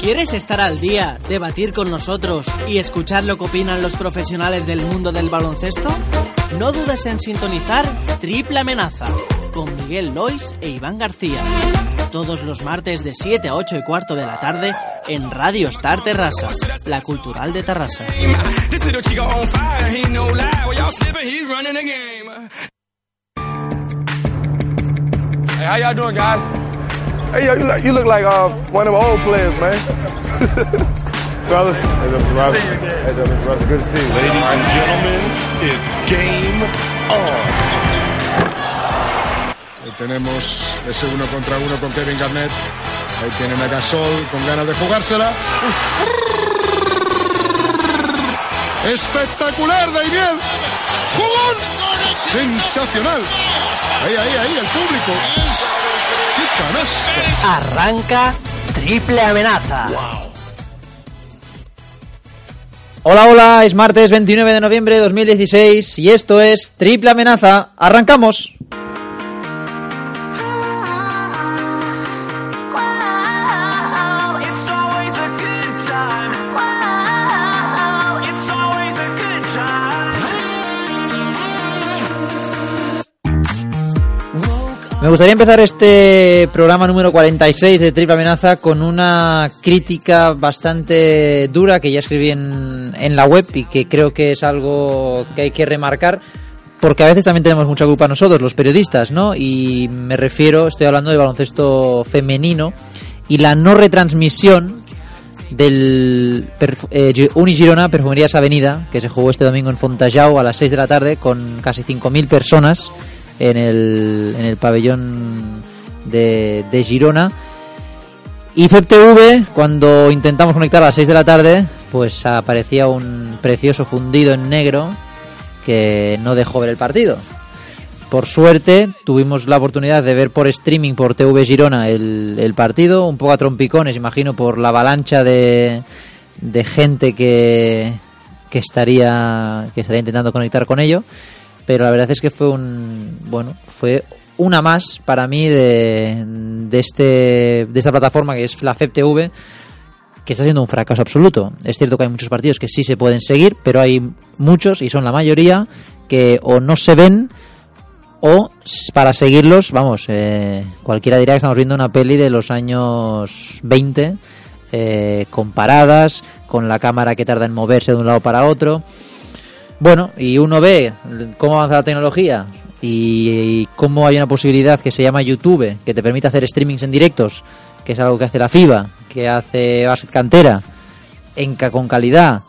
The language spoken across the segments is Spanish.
¿Quieres estar al día, debatir con nosotros y escuchar lo que opinan los profesionales del mundo del baloncesto? No dudes en sintonizar Triple Amenaza con Miguel Lois e Iván García. Todos los martes de 7 a 8 y cuarto de la tarde en Radio Star Terrassa, la cultural de Terrassa. Hey, how y'all? Hey, yo, you look, you look like uh, one of the old players, man. brothers. Hey. Russ. Hey. Russ. Good to see you. Ladies and gentlemen, it's game on. Ahí tenemos ese uno contra uno con Kevin Garnett. Ahí tienen a Gasol con ganas de jugársela. Espectacular, Daimiel. ¡Jugón! Sensacional. Ahí, ahí, ahí, el público. Arranca Triple Amenaza. Hola, hola, es martes 29 de noviembre de 2016 y esto es Triple Amenaza. ¡Arrancamos! Me gustaría empezar este programa número 46 de Triple Amenaza con una crítica bastante dura que ya escribí en, en la web y que creo que es algo que hay que remarcar porque a veces también tenemos mucha culpa nosotros, los periodistas, ¿no? Y me refiero, estoy hablando de baloncesto femenino y la no retransmisión del eh, Gi- Unigirona Perfumerías Avenida, que se jugó este domingo en Fontajau a las 6 de la tarde con casi 5.000 personas en el, en el pabellón de, de Girona. Y FEPTV, cuando intentamos conectar a las 6 de la tarde, pues aparecía un precioso fundido en negro que no dejó ver el partido. Por suerte, tuvimos la oportunidad de ver por streaming por TV Girona el, el partido, un poco a trompicones, imagino, por la avalancha de, de gente que, que, estaría, que estaría intentando conectar con ello. Pero la verdad es que fue un. Bueno, fue una más para mí de, de, este, de esta plataforma que es la FEPTV que está siendo un fracaso absoluto. Es cierto que hay muchos partidos que sí se pueden seguir, pero hay muchos, y son la mayoría, que o no se ven o para seguirlos, vamos, eh, cualquiera diría que estamos viendo una peli de los años 20, eh, comparadas, con la cámara que tarda en moverse de un lado para otro. Bueno, y uno ve cómo avanza la tecnología y cómo hay una posibilidad que se llama YouTube, que te permite hacer streamings en directos, que es algo que hace la FIBA, que hace Basket Cantera, en, con calidad,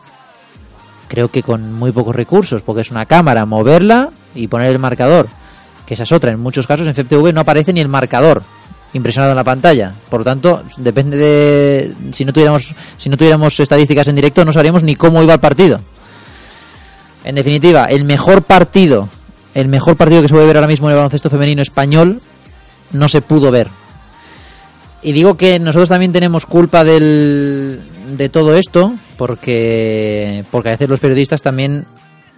creo que con muy pocos recursos, porque es una cámara, moverla y poner el marcador, que esa es otra. En muchos casos en FTV no aparece ni el marcador impresionado en la pantalla. Por lo tanto, depende de si no tuviéramos si no tuviéramos estadísticas en directo no sabríamos ni cómo iba el partido. En definitiva, el mejor partido, el mejor partido que se puede ver ahora mismo en el baloncesto femenino español no se pudo ver. Y digo que nosotros también tenemos culpa del, de todo esto, porque, porque a veces los periodistas también,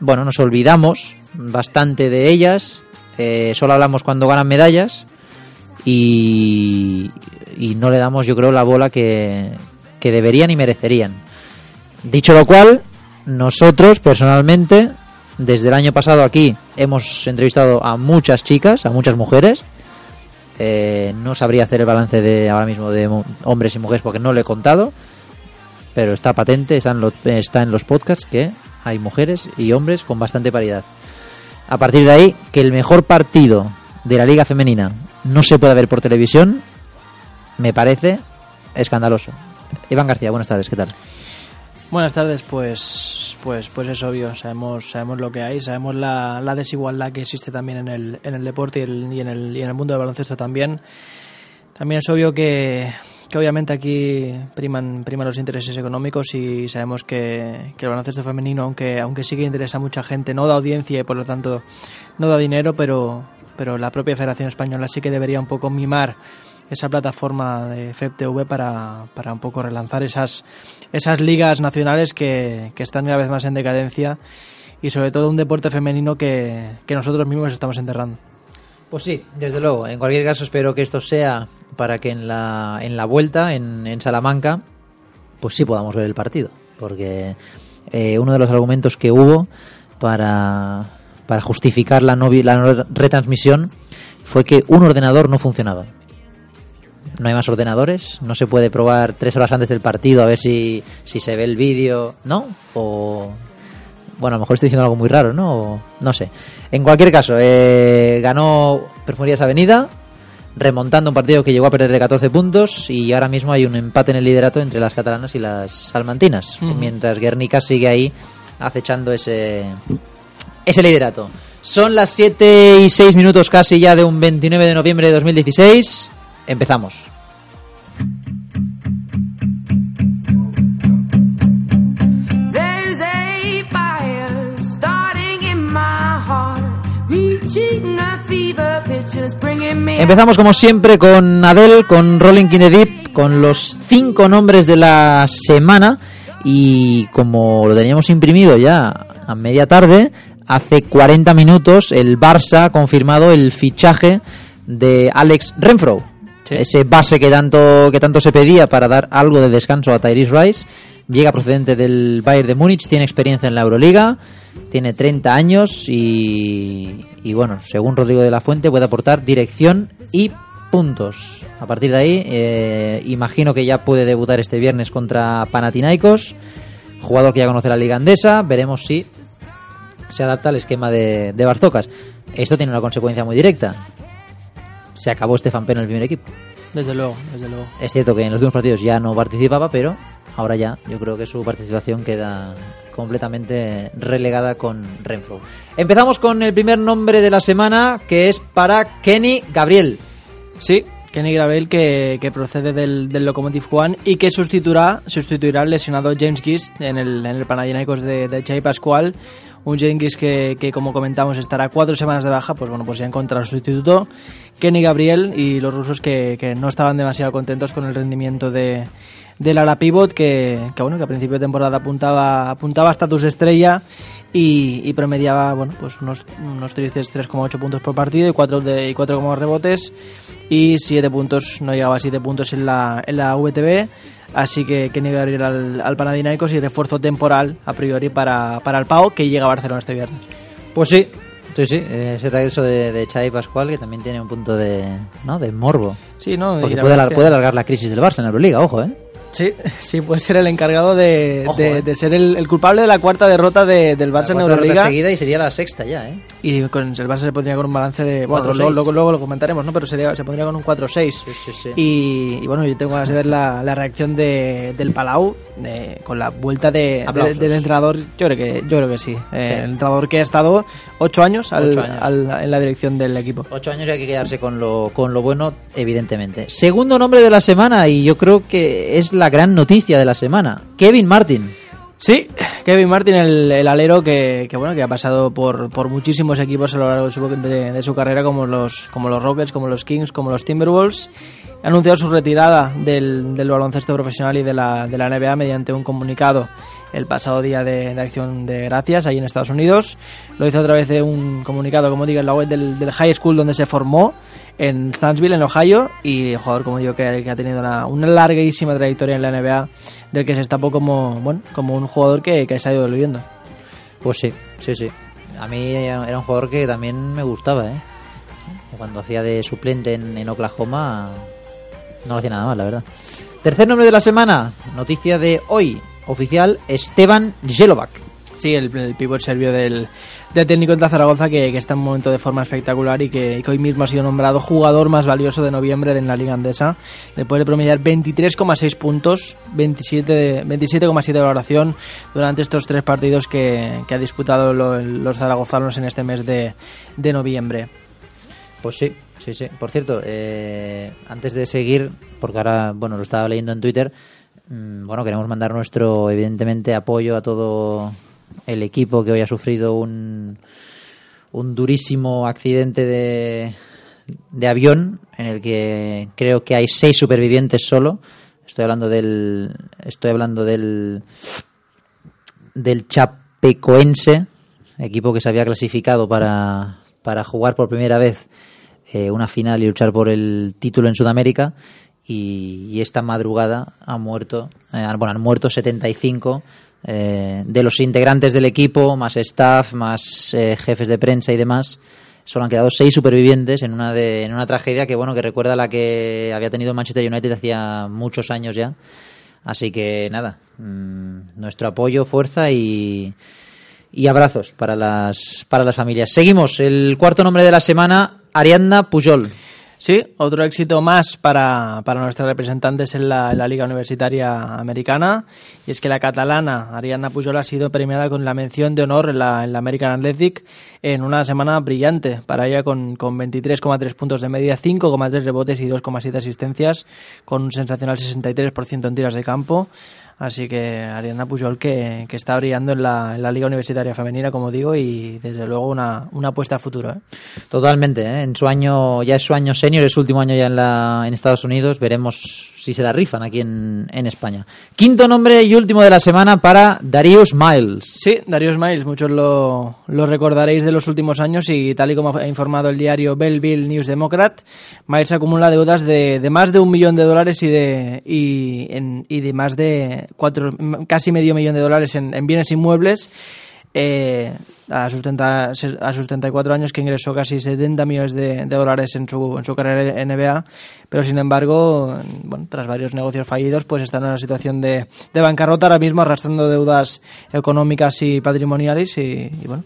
bueno, nos olvidamos bastante de ellas, eh, solo hablamos cuando ganan medallas y, y no le damos, yo creo, la bola que, que deberían y merecerían. Dicho lo cual, nosotros personalmente, desde el año pasado aquí, hemos entrevistado a muchas chicas, a muchas mujeres, eh, no sabría hacer el balance de ahora mismo de hombres y mujeres porque no lo he contado, pero está patente, está en, los, está en los podcasts que hay mujeres y hombres con bastante paridad. A partir de ahí, que el mejor partido de la liga femenina no se pueda ver por televisión, me parece escandaloso. Iván García, buenas tardes, ¿qué tal? Buenas tardes, pues, pues, pues es obvio, sabemos, sabemos lo que hay, sabemos la, la desigualdad que existe también en el, en el deporte y, el- y en el, y en el mundo del baloncesto también. También es obvio que, que obviamente aquí priman, priman los intereses económicos y sabemos que, que el baloncesto femenino, aunque, aunque sí que interesa a mucha gente, no da audiencia y por lo tanto no da dinero, pero, pero la propia Federación Española sí que debería un poco mimar esa plataforma de FEPTV para, para un poco relanzar esas, esas ligas nacionales que, que están cada vez más en decadencia y sobre todo un deporte femenino que, que nosotros mismos estamos enterrando. Pues sí, desde luego. En cualquier caso, espero que esto sea para que en la, en la vuelta, en, en Salamanca, pues sí podamos ver el partido. Porque eh, uno de los argumentos que hubo para, para justificar la no, la no retransmisión fue que un ordenador no funcionaba. No hay más ordenadores, no se puede probar tres horas antes del partido a ver si, si se ve el vídeo, ¿no? O bueno, a lo mejor estoy diciendo algo muy raro, ¿no? O- no sé. En cualquier caso, eh, ganó Perfumerías Avenida, remontando un partido que llegó a perder de 14 puntos y ahora mismo hay un empate en el liderato entre las catalanas y las salmantinas, mientras Guernica sigue ahí acechando ese, ese liderato. Son las 7 y 6 minutos casi ya de un 29 de noviembre de 2016. Empezamos. There's a fire starting in my heart, reaching a fever pitch and it's bringing me. Empezamos como siempre con Adele, con Rolling in the Deep, con los cinco nombres de la semana y como lo teníamos imprimido ya a media tarde, hace 40 minutos el Barça ha confirmado el fichaje de Alex Renfro, ese base que tanto que tanto se pedía para dar algo de descanso a Tyrese Rice. Llega procedente del Bayern de Múnich, tiene experiencia en la Euroliga, tiene 30 años y, y bueno, según Rodrigo de la Fuente puede aportar dirección y puntos. A partir de ahí, eh, imagino que ya puede debutar este viernes contra Panathinaikos, jugador que ya conoce la liga andesa, veremos si se adapta al esquema de, de. Esto tiene una consecuencia muy directa. Se acabó Stefan Pena en el primer equipo. Desde luego, desde luego. Es cierto que en los últimos partidos ya no participaba, pero ahora ya yo creo que su participación queda completamente relegada con Renfro. Empezamos con el primer nombre de la semana, que es para Kenny Gabriel. Sí, Kenny Gravel que, que procede del, del Lokomotiv Juan y que sustituirá, sustituirá al lesionado James Gist en el, en el Panathinaikos de, de Xavi Pascual. Un Gist que, que, como comentamos, estará cuatro semanas de baja, pues bueno, pues ya encontrará su sustituto. Kenny Gabriel y los rusos que, que no estaban demasiado contentos con el rendimiento de, del ala pivot que, que bueno que a principio de temporada apuntaba apuntaba a estatus estrella y, y promediaba bueno pues unos unos tristes 3,8 puntos por partido y 4 de y 4,2 rebotes y 7 puntos no llegaba a 7 puntos en la en la VTB así que Kenny Gabriel al, al Panathinaikos y refuerzo temporal a priori para, para el Pau que llega a Barcelona este viernes Pues sí, sí, sí, ese regreso de, de Xavi Pascual que también tiene un punto de, ¿no? de morbo. sí no Porque puede, verdad alar- es que- puede alargar la crisis del Barça en la Euroliga, ojo, ¿eh? Sí, sí, puede ser el encargado de, Ojo, de, eh. de ser el, el culpable de la cuarta derrota de- del Barça en Euroliga. seguida y sería la sexta ya, ¿eh? Y con el Barça se pondría con un balance de. Bueno, 4-6. luego, luego, luego lo comentaremos, ¿no? Pero sería, se pondría con un 4-6. Sí, sí, sí. Y, y bueno, yo tengo ganas de ver la, la reacción de, del Palau con la vuelta de, del entrenador. Yo creo que, yo creo que sí. Eh, Sí. El entrenador que ha estado ocho años, al- Ocho años. al- en la dirección del equipo. Ocho años y hay que quedarse con lo, con lo bueno, evidentemente. Segundo nombre de la semana, y yo creo que es la gran noticia de la semana. Kevin Martin. Sí, Kevin Martin, el, alero que, bueno que ha pasado por, por muchísimos equipos a lo largo de su, de su carrera, como los, como los Rockets, como los Kings, como los Timberwolves, ha anunciado su retirada del, del baloncesto profesional y de la, de la NBA mediante un comunicado el pasado día de, acción de gracias ahí en Estados Unidos. Lo hizo a través de un comunicado, como digo, en la web del, high school donde se formó, en Stansville, en Ohio, y jugador, como digo, que, ha tenido una, larguísima trayectoria en la NBA, del que se destapó como, bueno, como un jugador que, se ha ido diluyendo. Pues sí, sí, sí. A mí era un jugador que también me gustaba, ¿eh? Cuando hacía de suplente en, en Oklahoma, no hacía nada mal, la verdad. Tercer nombre de la semana, noticia de hoy, oficial, Esteban Jelovac. Sí, el, el pívot serbio del, del técnico de Zaragoza que, que está en un momento de forma espectacular y que, que hoy mismo ha sido nombrado jugador más valioso de noviembre en la Liga Andesa, después de promediar 23,6 puntos, 27 de- 27,7 de valoración durante estos tres partidos que, que ha disputado lo- los zaragozanos en este mes de, de noviembre. Pues sí, sí, sí. Por cierto, eh, antes de seguir, porque ahora, bueno, lo estaba leyendo en Twitter, bueno, queremos mandar nuestro, evidentemente, apoyo a todo el equipo que hoy ha sufrido un, un durísimo accidente de, de avión en el que creo que hay seis supervivientes solo. Estoy hablando del, estoy hablando del, del Chapecoense, equipo que se había clasificado para, para jugar por primera vez eh, una final y luchar por el título en Sudamérica. Y, esta madrugada ha muerto, eh, bueno, han muerto 75 eh, de los integrantes del equipo, más staff, más eh, jefes de prensa y demás. Solo han quedado seis supervivientes en una, de, en una tragedia que, bueno, que recuerda a la que había tenido Manchester United hacía muchos años ya. Así que nada, mm, nuestro apoyo, fuerza y, y abrazos para las, para las familias. Seguimos, el cuarto nombre de la semana, Ariadna Pujol. Sí, otro éxito más para, para nuestras representantes en la, en la Liga Universitaria Americana. Y es que la catalana Ariadna Pujol ha sido premiada con la mención de honor en la, en la American Athletic en una semana brillante. Para ella con, con 23,3 puntos de media, 5,3 rebotes y 2,7 asistencias, con un sensacional 63% en tiras de campo. Así que Ariadna Pujol que, que está brillando en la, en la Liga Universitaria Femenina, como digo, y desde luego una, una apuesta a futuro. ¿eh? Totalmente, ¿eh? en su año, ya es su año senior, es su último año ya en, la, en Estados Unidos. Veremos si se la rifan aquí en, en España. Quinto nombre y último de la semana para Darius Miles. Sí, Darius Miles, muchos lo, lo recordaréis de los últimos años y tal y como ha informado el diario Belleville News Democrat, Miles acumula deudas de, de más de un millón de dólares y de, y, en- y de más de cuatro, casi medio millón de dólares en, en bienes inmuebles. eh, a, sus 30 a sus 34 años que ingresó casi 70 millones de, de dólares en su, en su carrera en NBA, pero sin embargo, bueno, tras varios negocios fallidos, pues está en una situación de, de bancarrota ahora mismo, arrastrando deudas económicas y patrimoniales y, y bueno.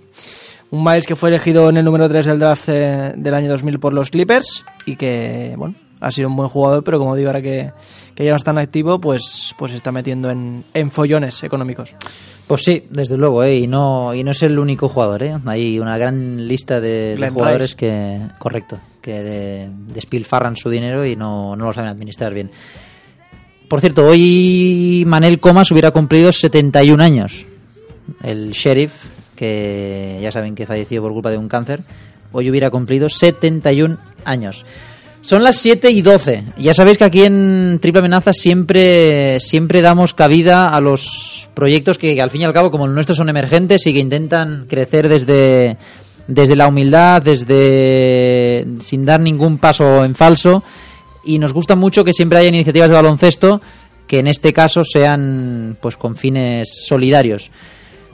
Un Miles que fue elegido en el número 3 del draft eh, del año 2000 por los Clippers y que, bueno, ha sido un buen jugador, pero como digo, ahora que, que ya no está en activo, pues, pues se está metiendo en, en follones económicos. Pues sí, desde luego, ¿eh? y no y no es el único jugador, ¿eh? hay una gran lista de, jugadores que, correcto, que de- despilfarran su dinero y no, no lo saben administrar bien. Por cierto, hoy Manel Comas hubiera cumplido 71 años. El sheriff, que ya saben que falleció por culpa de un cáncer, hoy hubiera cumplido 71 años. Son las 7 y 12. Ya sabéis que aquí en Triple Amenaza siempre, siempre damos cabida a los proyectos que, al fin y al cabo, como el nuestro, son emergentes y que intentan crecer desde, desde la humildad, desde sin dar ningún paso en falso. Y nos gusta mucho que siempre haya iniciativas de baloncesto que en este caso sean pues con fines solidarios.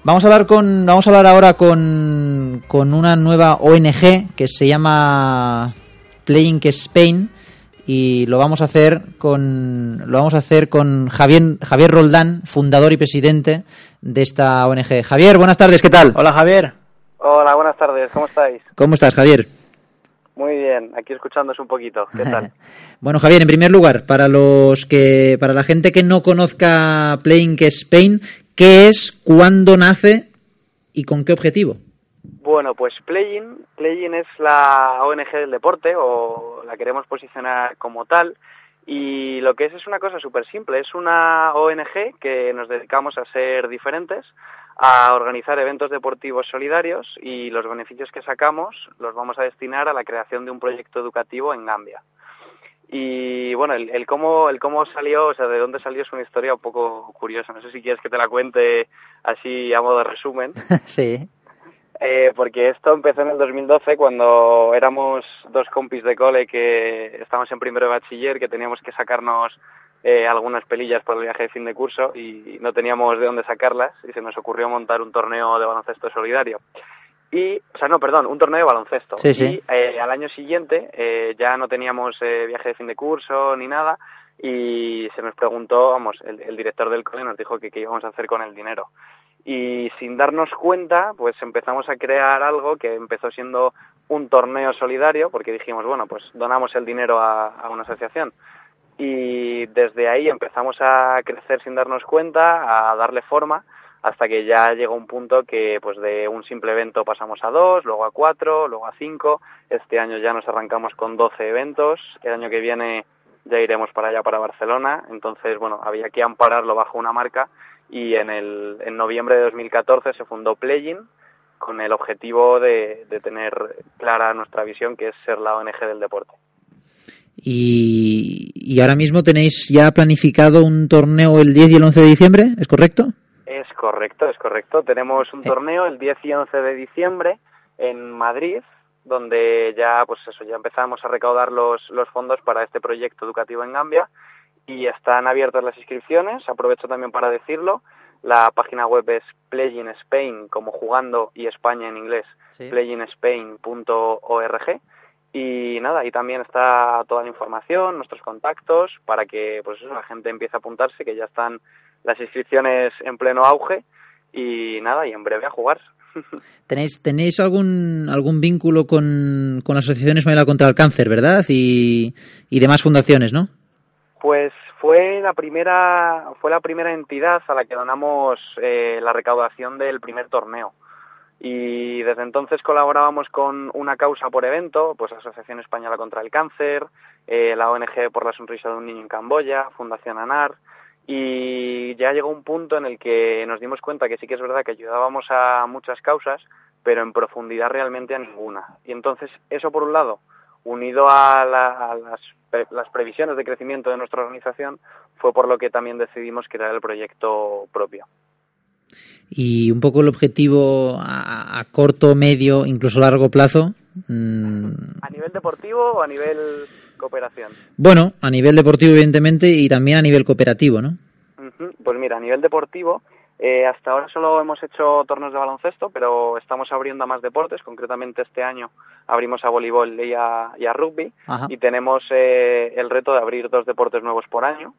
Vamos a hablar con vamos a hablar ahora con, con una nueva ONG que se llama Playing Spain y lo vamos a hacer con lo vamos a hacer con Javier Javier Roldán, fundador y presidente de esta ONG. Javier, buenas tardes, ¿qué tal? Hola Javier. Hola, buenas tardes, ¿cómo estáis? ¿Cómo estás, Javier? Muy bien, aquí escuchándos un poquito, ¿qué tal? Bueno, Javier, en primer lugar, para los que, para la gente que no conozca Playing Spain, ¿qué es, cuándo nace y con qué objetivo? Bueno, pues Playing, Playing es la ONG del deporte o la queremos posicionar como tal y lo que es es una cosa súper simple, es una ONG que nos dedicamos a ser diferentes, a organizar eventos deportivos solidarios y los beneficios que sacamos los vamos a destinar a la creación de un proyecto educativo en Gambia. Y bueno, el, cómo el cómo salió, o sea, de dónde salió es una historia un poco curiosa. No sé si quieres que te la cuente así a modo de resumen. sí. Eh, porque esto empezó en el 2012 cuando éramos dos compis de cole que estábamos en primero de bachiller, que teníamos que sacarnos eh, algunas pelillas por el viaje de fin de curso y no teníamos de dónde sacarlas y se nos ocurrió montar un torneo de baloncesto solidario. Y, o sea, no, perdón, un torneo de baloncesto. Sí, sí. Y eh, al año siguiente eh, ya no teníamos eh, viaje de fin de curso ni nada y se nos preguntó, vamos, el, el director del cole nos dijo que qué íbamos a hacer con el dinero. Y sin darnos cuenta, pues empezamos a crear algo que empezó siendo un torneo solidario, porque dijimos, bueno, pues donamos el dinero a, una asociación. Y desde ahí empezamos a crecer sin darnos cuenta, a darle forma, hasta que ya llegó un punto que pues de un simple evento pasamos a dos, luego a cuatro, luego a cinco. Este año ya nos arrancamos con 12 eventos. El año que viene ya iremos para allá, para Barcelona. Entonces, bueno, había que ampararlo bajo una marca y en, el, en noviembre de 2014 se fundó Playin con el objetivo de, de tener clara nuestra visión, que es ser la ONG del deporte. Y, y ahora mismo tenéis ya planificado un torneo el 10 y el 11 de diciembre, ¿es correcto? Es correcto, es correcto. Tenemos un Eh. torneo el 10 y 11 de diciembre en Madrid, donde ya, pues eso, ya empezamos a recaudar los, los fondos para este proyecto educativo en Gambia y están abiertas las inscripciones. Aprovecho también para decirlo. La página web es Playing Spain, como jugando y España en inglés, Sí. playingspain.org. Y nada, ahí también está toda la información, nuestros contactos, para que pues eso, la gente empiece a apuntarse, que ya están las inscripciones en pleno auge. Y nada, y en breve a jugar. ¿Tenéis, tenéis algún, algún vínculo con, con la Asociación Española contra el Cáncer, verdad? Y, y demás fundaciones, ¿no? Pues fue la primera fue la primera entidad a la que donamos eh, la recaudación del primer torneo y desde entonces colaborábamos con una causa por evento, pues Asociación Española contra el Cáncer, eh, la ONG por la sonrisa de un niño en Camboya, Fundación ANAR y ya llegó un punto en el que nos dimos cuenta que sí que es verdad que ayudábamos a muchas causas, pero en profundidad realmente a ninguna. Y entonces eso por un lado, unido a, la- a las, pre- las previsiones de crecimiento de nuestra organización, fue por lo que también decidimos crear el proyecto propio. Y un poco el objetivo a, a corto, medio, incluso largo plazo. mm, ¿A nivel deportivo o a nivel cooperación? bueno, a nivel deportivo, evidentemente, y también a nivel cooperativo, ¿no? Pues mira, a nivel deportivo, eh, hasta ahora solo hemos hecho torneos de baloncesto, pero estamos abriendo a más deportes. Concretamente este año abrimos a voleibol y a, y a rugby Ajá. y tenemos eh, el reto de abrir dos deportes nuevos por año.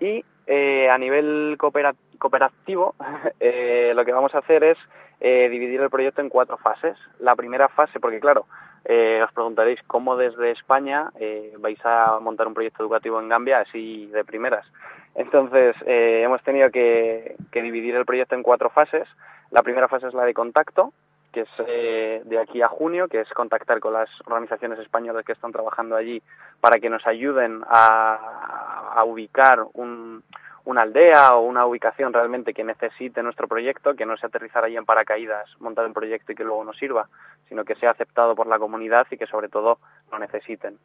Y eh, a nivel coopera- cooperativo, eh, lo que vamos a hacer es eh, dividir el proyecto en cuatro fases. La primera fase, porque claro, eh, os preguntaréis cómo desde España eh, vais a montar un proyecto educativo en Gambia así de primeras. Entonces, eh, hemos tenido que, que dividir el proyecto en cuatro fases. La primera fase es la de contacto, que es eh, de aquí a junio, que es contactar con las organizaciones españolas que están trabajando allí para que nos ayuden a, ubicar un, una aldea o una ubicación realmente que necesite nuestro proyecto, que no sea aterrizar allí en paracaídas, montar un proyecto y que luego nos sirva, sino que sea aceptado por la comunidad y que sobre todo lo necesiten.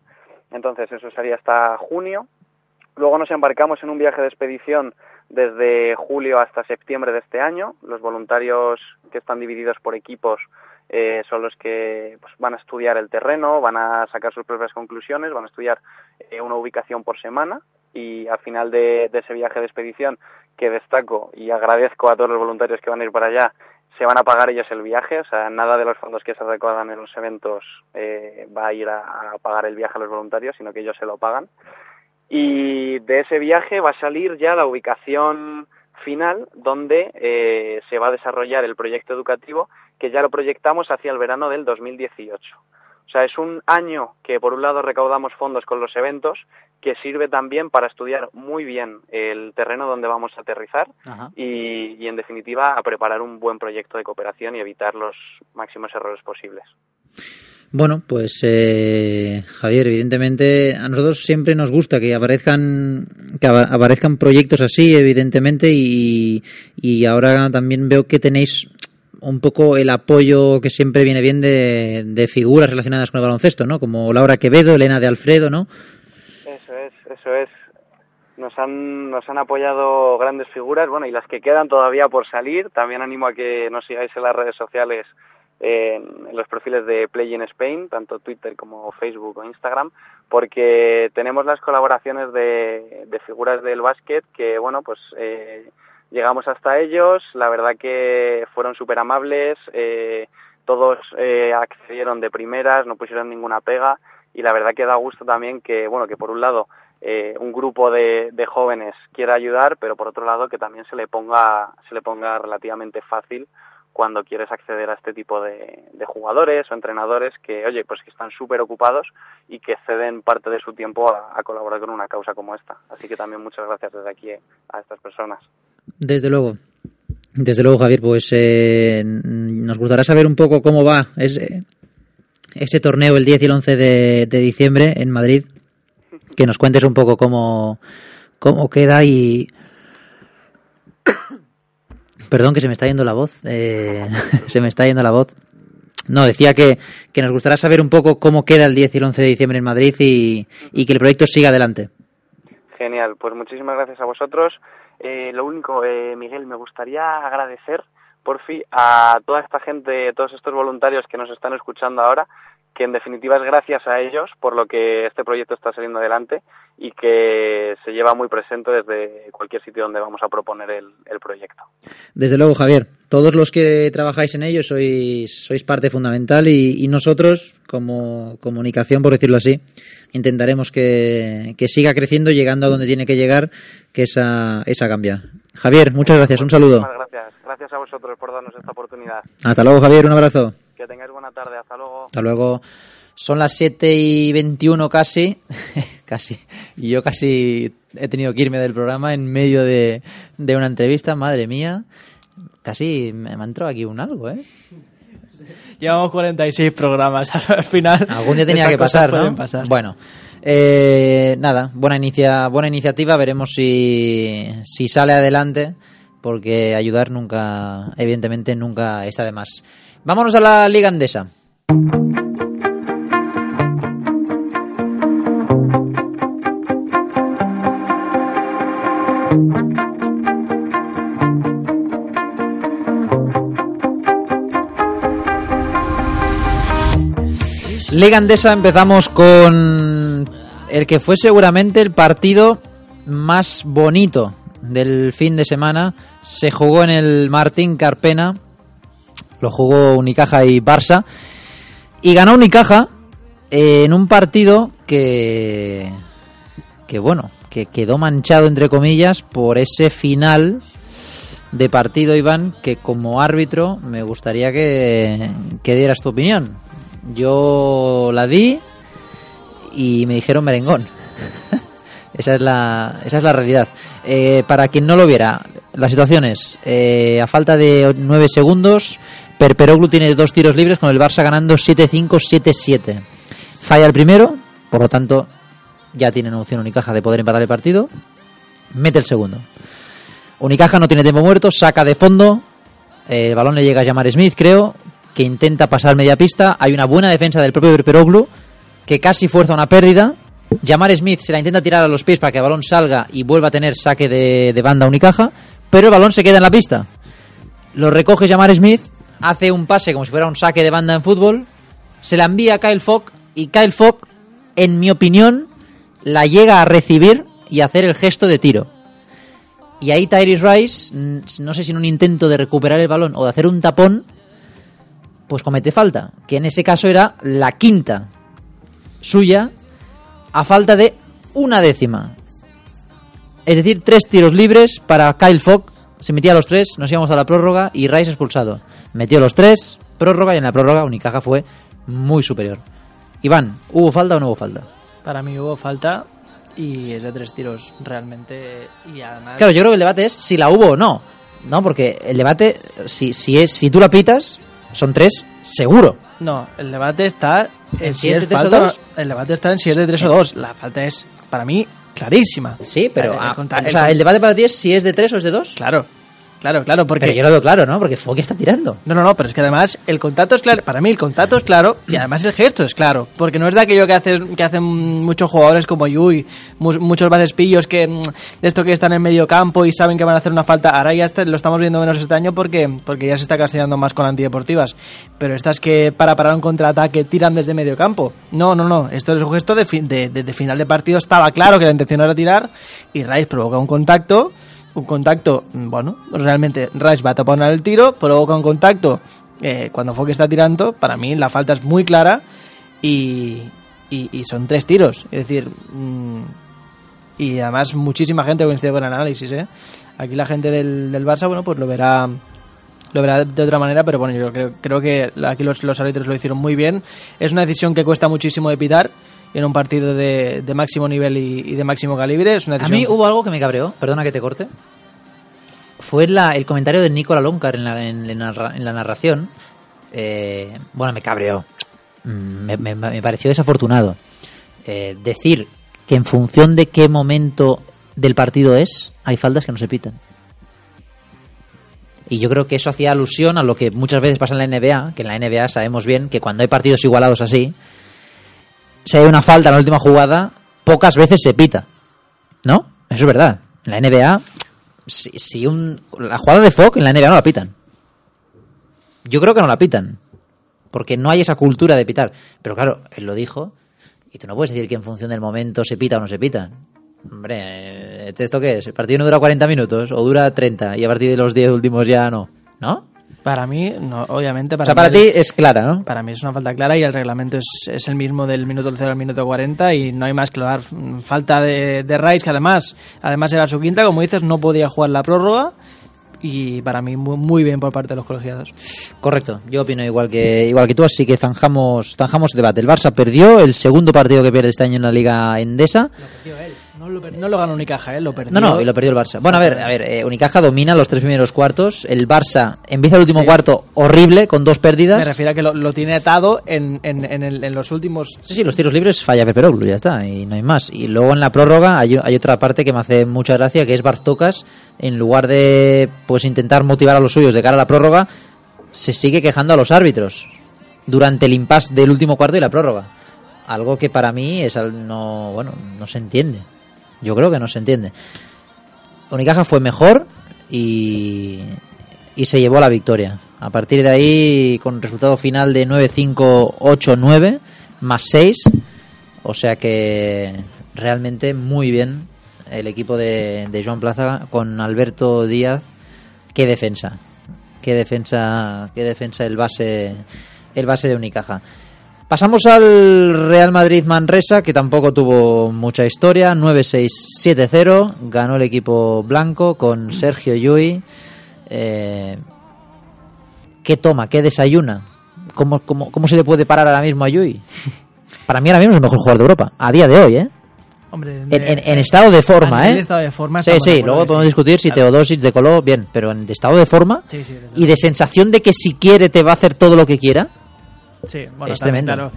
Entonces eso sería hasta junio. Luego nos embarcamos en un viaje de expedición desde julio hasta septiembre de este año. Los voluntarios que están divididos por equipos eh, son los que pues, van a estudiar el terreno, van a sacar sus propias conclusiones, van a estudiar eh, una ubicación por semana y al final de, de ese viaje de expedición que destaco y agradezco a todos los voluntarios que van a ir para allá, se van a pagar ellos el viaje, o sea, nada de los fondos que se recaudan en los eventos eh, va a ir a, a pagar el viaje a los voluntarios, sino que ellos se lo pagan. Y de ese viaje va a salir ya la ubicación final donde eh, se va a desarrollar el proyecto educativo que ya lo proyectamos hacia el verano del 2018. O sea, es un año que por un lado recaudamos fondos con los eventos, que sirve también para estudiar muy bien el terreno donde vamos a aterrizar y, y, en definitiva a preparar un buen proyecto de cooperación y evitar los máximos errores posibles. Bueno, pues eh, Javier, evidentemente a nosotros siempre nos gusta que aparezcan que apa- aparezcan proyectos así, evidentemente, y, y ahora también veo que tenéis un poco el apoyo que siempre viene bien de, de figuras relacionadas con el baloncesto, ¿no? Como Laura Quevedo, Elena de Alfredo, ¿no? Eso es, eso es. Nos han, nos han apoyado grandes figuras, bueno, y las que quedan todavía por salir. También animo a que nos sigáis en las redes sociales, en, en los perfiles de Play in Spain, tanto Twitter como Facebook o Instagram, porque tenemos las colaboraciones de, de figuras del básquet que, bueno, pues eh, llegamos hasta ellos. La verdad que fueron súper amables, eh, todos eh, accedieron de primeras, no pusieron ninguna pega y la verdad que da gusto también que, bueno, que por un lado eh, un grupo de, de jóvenes quiera ayudar, pero por otro lado que también se le ponga se le ponga relativamente fácil cuando quieres acceder a este tipo de, jugadores o entrenadores que, oye, pues que están súper ocupados y que ceden parte de su tiempo a, colaborar con una causa como esta. Así que también muchas gracias desde aquí eh, a estas personas. Desde luego. Desde luego, Javier, pues eh, nos gustará saber un poco cómo va ese, ese torneo el 10 y el 11 de, de diciembre en Madrid. Que nos cuentes un poco cómo, cómo queda y... Perdón que se me está yendo la voz. eh, se me está yendo la voz. No, decía que, que nos gustará saber un poco cómo queda el 10 y el 11 de diciembre en Madrid y, y que el proyecto siga adelante. Genial, pues muchísimas gracias a vosotros. Eh, lo único, eh, Miguel, me gustaría agradecer, por fin, a toda esta gente, todos estos voluntarios que nos están escuchando ahora, que en definitiva es gracias a ellos por lo que este proyecto está saliendo adelante y que se lleva muy presente desde cualquier sitio donde vamos a proponer el, el proyecto. Desde luego, Javier, todos los que trabajáis en ello sois, sois parte fundamental y, y nosotros, como comunicación, por decirlo así, intentaremos que, que siga creciendo, llegando a donde tiene que llegar, que esa, esa cambia. Javier, muchas gracias, un saludo. Muchísimas gracias. Gracias a vosotros por darnos esta oportunidad. Hasta luego, Javier, un abrazo. Que tengáis buena tarde. Hasta luego. Hasta luego. Son las 7 y 21 casi, casi, y yo casi he tenido que irme del programa en medio de, de una entrevista, madre mía, casi me ha entrado aquí un algo, ¿eh? Llevamos 46 programas al final. Algún día tenía que pasar, ¿no? pasar. Bueno, eh, nada, buena, inicia, buena iniciativa, veremos si, si sale adelante, porque ayudar nunca, evidentemente, nunca está de más. Vámonos a la Liga Andesa. Liga Andesa empezamos con el que fue seguramente el partido más bonito del fin de semana. Se jugó en el Martín Carpena, lo jugó Unicaja y Barça, y ganó Unicaja en un partido que, que bueno, que quedó manchado entre comillas por ese final de partido, Iván, que como árbitro me gustaría que, que dieras tu opinión. Yo la di y me dijeron merengón. esa, es la, esa es la realidad. Eh, para quien no lo viera, la situación es, eh, a falta de 9 segundos, Perperoglu tiene dos tiros libres con el Barça ganando 7-5, 7-7. Falla el primero, por lo tanto ya tienen opción Unicaja de poder empatar el partido. Mete el segundo. Unicaja no tiene tiempo muerto, saca de fondo. el balón le llega a llamar Smith, creo, que intenta pasar media pista. Hay una buena defensa del propio Perperoglu, que casi fuerza una pérdida. Llamar Smith se la intenta tirar a los pies para que el balón salga y vuelva a tener saque de, de banda Unicaja, pero el balón se queda en la pista. Lo recoge Llamar Smith, hace un pase como si fuera un saque de banda en fútbol, se la envía a Kyle Fogg y Kyle Fogg, en mi opinión, la llega a recibir y hacer el gesto de tiro. Y ahí Tyrese Rice, no sé si en un intento de recuperar el balón o de hacer un tapón, pues comete falta, que en ese caso era la quinta suya a falta de una décima. Es decir, tres tiros libres para Kyle Fogg, se metía los tres, nos íbamos a la prórroga y Rice expulsado. Metió los tres, prórroga y en la prórroga Unicaja fue muy superior. Iván, ¿hubo falta o no hubo falta? Para mí hubo falta y es de tres tiros realmente y además Claro, yo creo que el debate es si la hubo o no. No, porque el debate, si, si, es, si tú la pitas, son tres, seguro. no, el debate está en si es de tres o falta dos? el debate está en si es de tres o dos. La falta es para mí clarísima. Sí, pero ah, conta- o sea, el debate para ti es si es de tres o es de dos. Claro, claro, claro, porque Pero yo lo veo claro, ¿no? Porque Fogg está tirando. No, no, no, pero es que además el contacto es claro. Para mí el contacto es claro y además el gesto es claro. Porque no es de aquello que hacen, que hacen muchos jugadores como Yui, mu- muchos bases pillos que mm, de esto que están en medio campo y saben que van a hacer una falta. Ahora ya está- lo estamos viendo menos este año porque, porque ya se está castigando más con antideportivas. Pero estas que para parar un contraataque tiran desde medio campo. No, no, no. Esto es un gesto de, fin- de, de- de final de partido. Estaba claro que la intención era tirar y Rice provoca un contacto un contacto, bueno, realmente Rice va a taponar el tiro, provoca un contacto eh, cuando Fogg está tirando, para mí la falta es muy clara y, y, y son tres tiros, es decir, mm, y además muchísima gente coincide con el análisis, ¿eh? Aquí la gente del, del Barça, bueno, pues lo verá lo verá de otra manera, pero bueno, yo creo, creo que aquí los, los árbitros lo hicieron muy bien. Es una decisión que cuesta muchísimo de pitar en un partido de, de máximo nivel y, y de máximo calibre. Es una A mí hubo algo que me cabreó, perdona que te corte. Fue la- el comentario de Nicola Loncar en la, en la en la narración. Eh, bueno, me cabreó. Mm, Me, me- me pareció desafortunado. Eh, decir que en función de qué momento del partido es, hay faltas que no se pitan. Y yo creo que eso hacía alusión a lo que muchas veces pasa en la NBA, que en la NBA sabemos bien que cuando hay partidos igualados así, si hay una falta en la última jugada, pocas veces se pita. ¿No? Eso es verdad. En la NBA, si, un, la jugada de Fogg en la NBA no la pitan. Yo creo que no la pitan. Porque no hay esa cultura de pitar. Pero claro, él lo dijo. Y tú no puedes decir que en función del momento se pita o no se pita. Hombre, eh, ¿esto qué es? ¿El partido no dura 40 minutos? ¿O dura 30? Y a partir de los 10 últimos ya no. ¿No? Para mí, no, obviamente, para o sea, para ti es clara, ¿no? Para mí es una falta clara y el reglamento es, es el mismo del minuto 0 al minuto 40 y no hay más que dar. Falta de, de Rice, que además, además era su quinta, como dices, no podía jugar la prórroga y para mí muy, muy bien por parte de los colegiados. Correcto, yo opino igual que igual que tú, así que zanjamos, zanjamos el debate. El Barça perdió el segundo partido que pierde este año en la Liga Endesa. No lo, no lo ganó Unicaja, ¿eh? lo perdió. No, no, y lo perdió el Barça. Bueno, a ver, a ver, eh, Unicaja domina los tres primeros cuartos. El Barça empieza el último Sí. cuarto horrible con dos pérdidas. Me refiero a que lo, lo tiene atado en, en, en, el- en los últimos. Sí, sí, los tiros libres falla Peperoglu, ya está, y no hay más. Y luego en la prórroga hay, hay otra parte que me hace mucha gracia, que es Bartocas, en lugar de pues intentar motivar a los suyos de cara a la prórroga, se sigue quejando a los árbitros durante el impasse del último cuarto y la prórroga. Algo que para mí es no, bueno, no se entiende. Yo creo que no se entiende. Unicaja fue mejor y, y se llevó la victoria. A partir de ahí, con resultado final de 9-5-8-9, más 6. O sea que realmente muy bien el equipo de, de Joan Plaza con Alberto Díaz. Qué defensa. Qué defensa, qué defensa el base, el base de Unicaja. Pasamos al Real Madrid Manresa, que tampoco tuvo mucha historia. 9-6-7-0. Ganó el equipo blanco con Sergio Yui. Eh, ¿Qué toma? ¿Qué desayuna? ¿Cómo, cómo, ¿Cómo se le puede parar ahora mismo a Yui? Para mí ahora mismo es el mejor jugador de Europa. A día de hoy, ¿eh? Hombre, En, en- en estado de forma, ¿eh? estado de forma sí, sí, luego podemos sí. discutir si Teodosic de color, bien, pero en de estado de forma Sí, sí, desde y de sensación de que si quiere te va a hacer todo lo que quiera. Sí, bueno, Es también, tremendo. claro.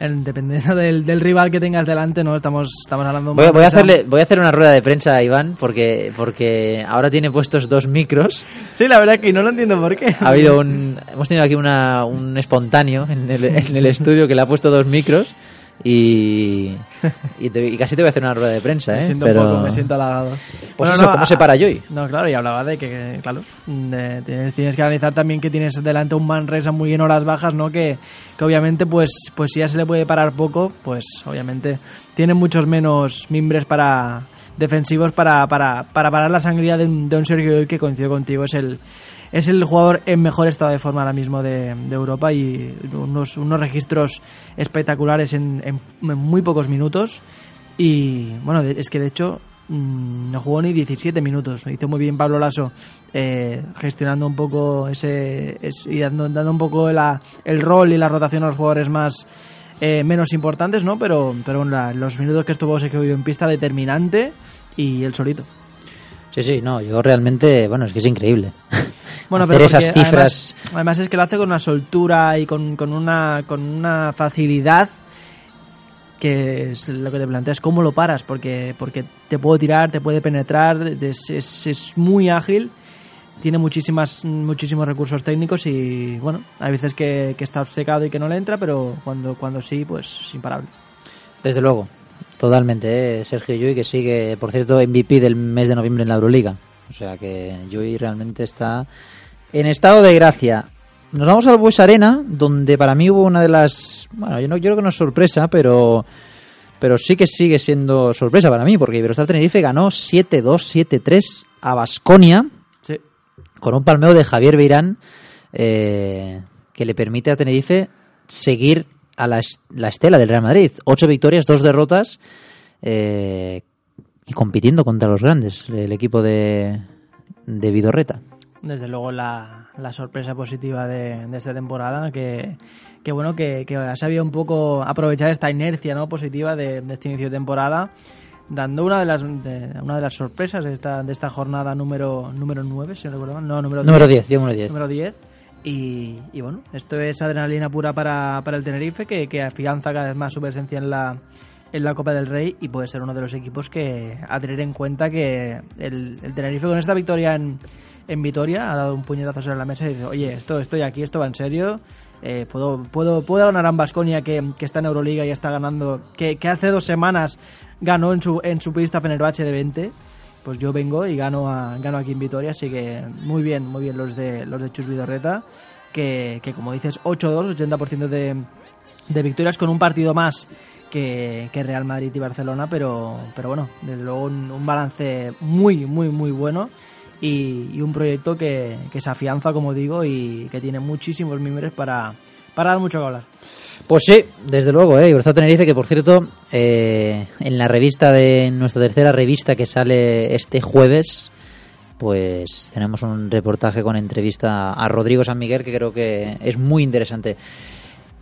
En- dependiendo del, del rival que tengas delante, no estamos, estamos hablando Voy, voy a hacerle, voy a hacer una rueda de prensa a Iván porque, porque ahora tiene puestos dos micros. Sí, la verdad que no lo entiendo por qué. Ha habido un, hemos tenido aquí una, un espontáneo en el, en el estudio que le ha puesto dos micros y, y, te- y casi te voy a hacer una rueda de prensa, Me ¿eh? siento Pero, un poco, me siento halagado. Pues eso, ¿cómo se para Joy? No, claro, y hablaba de que, que, claro, de- tienes, tienes que analizar también que tienes delante un Manresa muy en horas bajas, ¿no? Que, que obviamente, pues, pues si ya se le puede parar poco, pues obviamente tiene muchos menos mimbres para defensivos para, para, para parar la sangría de un, de un Sergio Llull que coincido contigo, es el es el jugador en mejor estado de forma ahora mismo de, Europa y unos, unos registros espectaculares en, muy pocos minutos. Y bueno, es que de hecho mm, no jugó ni 17 minutos. Hizo muy bien Pablo Lasso eh, gestionando un poco ese. es- y dando, dando un poco la- el rol y la rotación a los jugadores más. eh, menos importantes, ¿no? Pero, pero los minutos que estuvo Sergio en pista, determinante y el solito. Sí, sí, no, yo realmente, bueno, es que es increíble. Bueno, Hacer pero esas cifras. Además, además es que lo hace con una soltura y con, con una, con una facilidad que es lo que te planteas, cómo lo paras, porque, porque te puede tirar, te puede penetrar, es, es, es muy ágil, tiene muchísimas, muchísimos recursos técnicos y bueno, hay veces que, que está obcecado y que no le entra, pero cuando, cuando sí, pues es imparable. Desde luego, totalmente. ¿eh? Sergio Llull, que sigue, por cierto, MVP del mes de noviembre en la Euroliga. O sea que Llull realmente está en estado de gracia. Nos vamos al Bues Arena, donde para mí hubo una de las. Bueno, yo, no, yo creo que no es sorpresa, pero. Pero sí que sigue siendo sorpresa para mí, porque Iberostar Tenerife ganó 7-2, 7-3 a Basconia Sí. con un palmeo de Javier Beirán eh, que le permite a Tenerife seguir a la, la estela del Real Madrid. Ocho victorias, dos derrotas. eh, y compitiendo contra los grandes, el equipo de, de Vidorreta. Desde luego la, la sorpresa positiva de, de esta temporada que, que bueno que, que ha sabido un poco aprovechar esta inercia no positiva de, de este inicio de temporada dando una de las de- una de las sorpresas de esta, de esta jornada número número 9 si no recuerdo no número Número 10, número 10. número 10 y, y bueno esto es adrenalina pura para, para el Tenerife que, que afianza cada vez más su presencia en la en la Copa del Rey y puede ser uno de los equipos que a tener en cuenta que el, el Tenerife con esta victoria en, en Vitoria ha dado un puñetazo sobre la mesa y dice, oye, esto estoy aquí, esto va en serio, eh, puedo, puedo, puedo ganar a Basconia que, que está en Euroliga y está ganando, que, que hace dos semanas ganó en su, en su pista Fenerbahce de 20, pues yo vengo y gano, gano aquí en Vitoria, así que muy bien, muy bien los de, los de Chus Vidorreta, que, que como dices, 8-2, 80% de, de victorias con un partido más que, que Real Madrid y Barcelona, pero, pero bueno, desde luego un balance muy, muy, muy bueno y, y un proyecto que, que se afianza, como digo, y que tiene muchísimos miembros para, para dar mucho que hablar. Pues sí, desde luego, ¿eh? Iberostar Tenerife, que por cierto, eh, en la revista de nuestra tercera revista que sale este jueves, pues tenemos un reportaje con entrevista a Rodrigo San Miguel que creo que es muy interesante.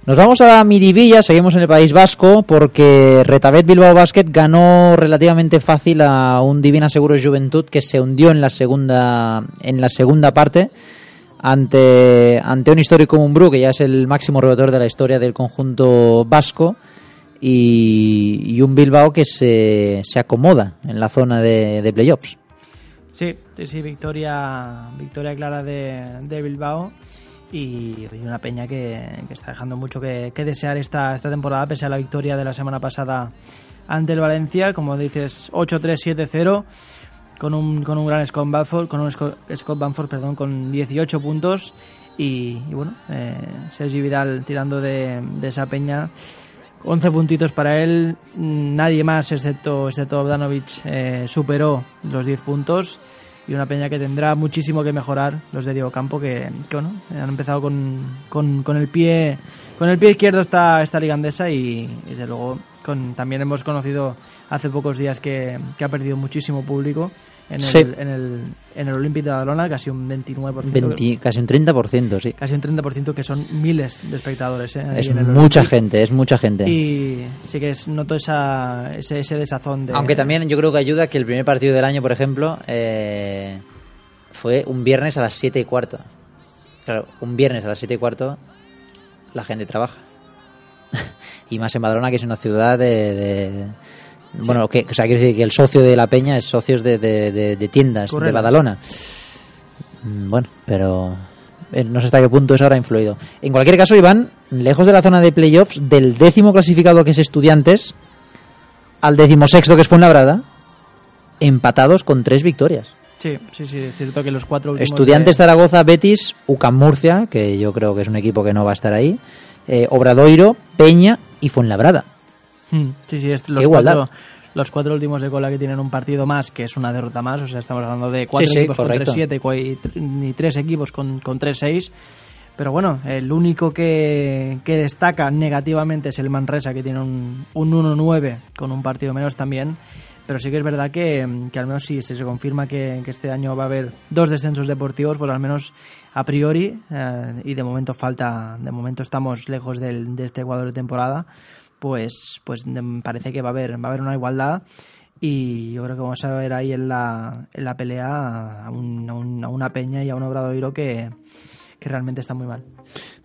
Nos vamos a Miribilla, seguimos en el País Vasco, porque Retabet Bilbao Basket ganó relativamente fácil a un Divina Seguros Juventud que se hundió en la segunda, en la segunda parte ante, ante un histórico Mumbrú, que ya es el máximo reboteador de la historia del conjunto vasco, y, y un Bilbao que se, se acomoda en la zona de, de playoffs. Sí, sí, victoria, victoria clara de, de Bilbao y, una peña que, está dejando mucho que, desear esta, esta temporada, pese a la victoria de la semana pasada ante el Valencia, como dices, 8-3-7-0 con un, con un gran Scott Banford, con un Scott, Banford, perdón, con 18 puntos. Y, bueno, eh, Sergi Vidal tirando de, esa peña 11 puntitos para él, nadie más excepto, excepto eh, superó los 10 puntos y una peña que tendrá muchísimo que mejorar los de Diego Campo que, bueno, han empezado con, con, el pie con el pie izquierdo esta, esta liga andesa y, y desde luego con, también hemos conocido hace pocos días que ha perdido muchísimo público en el, Sí. en el, en el Olympic de Badalona, casi un 29%. 20 casi un 30%, sí. Casi un 30% que son miles de espectadores. ¿eh? Es en el mucha Olympic. gente, es mucha gente. Y sí que es, noto esa, ese, ese desazón de... Aunque también yo creo que ayuda que el primer partido del año, por ejemplo, eh, fue un viernes a las 7 y cuarto. Claro, un viernes a las 7 y cuarto la gente trabaja. y más en Badalona, que es una ciudad de... de- Bueno, que, o sea, quiero decir que el socio de la peña es socios de, de- de- de tiendas de Badalona. Mm, Bueno, pero eh, no sé hasta qué punto eso habrá influido. En cualquier caso, Iván, lejos de la zona de playoffs, del décimo clasificado que es Estudiantes, al decimosexto que es Fuenlabrada, empatados con tres victorias. Sí, sí, sí, es cierto que los cuatro últimos... Estudiantes de- Zaragoza, Betis, UCAM Murcia, que yo creo que es un equipo que no va a estar ahí, eh, Obradoiro, Peña y Fuenlabrada. Mm, Sí, sí, es los, igualdad. cuatro, los cuatro últimos de cola que tienen un partido más, que es una derrota más, o sea, estamos hablando de cuatro Sí, equipos con 3-7 y tres equipos con, con 3-6. Pero bueno, el único que, que destaca negativamente es el Manresa, que tiene un, un 1-9 con un partido menos también. Pero sí que es verdad que, que al menos si se, se confirma que, que este año va a haber dos descensos deportivos, pues al menos a priori, eh, y de momento falta, de momento estamos lejos del, de este Ecuador de temporada, pues, pues parece que va a haber, va a haber una igualdad y yo creo que vamos a ver ahí en la, en la pelea a, un- a un- a una peña y a un obradoiro que, que realmente está muy mal.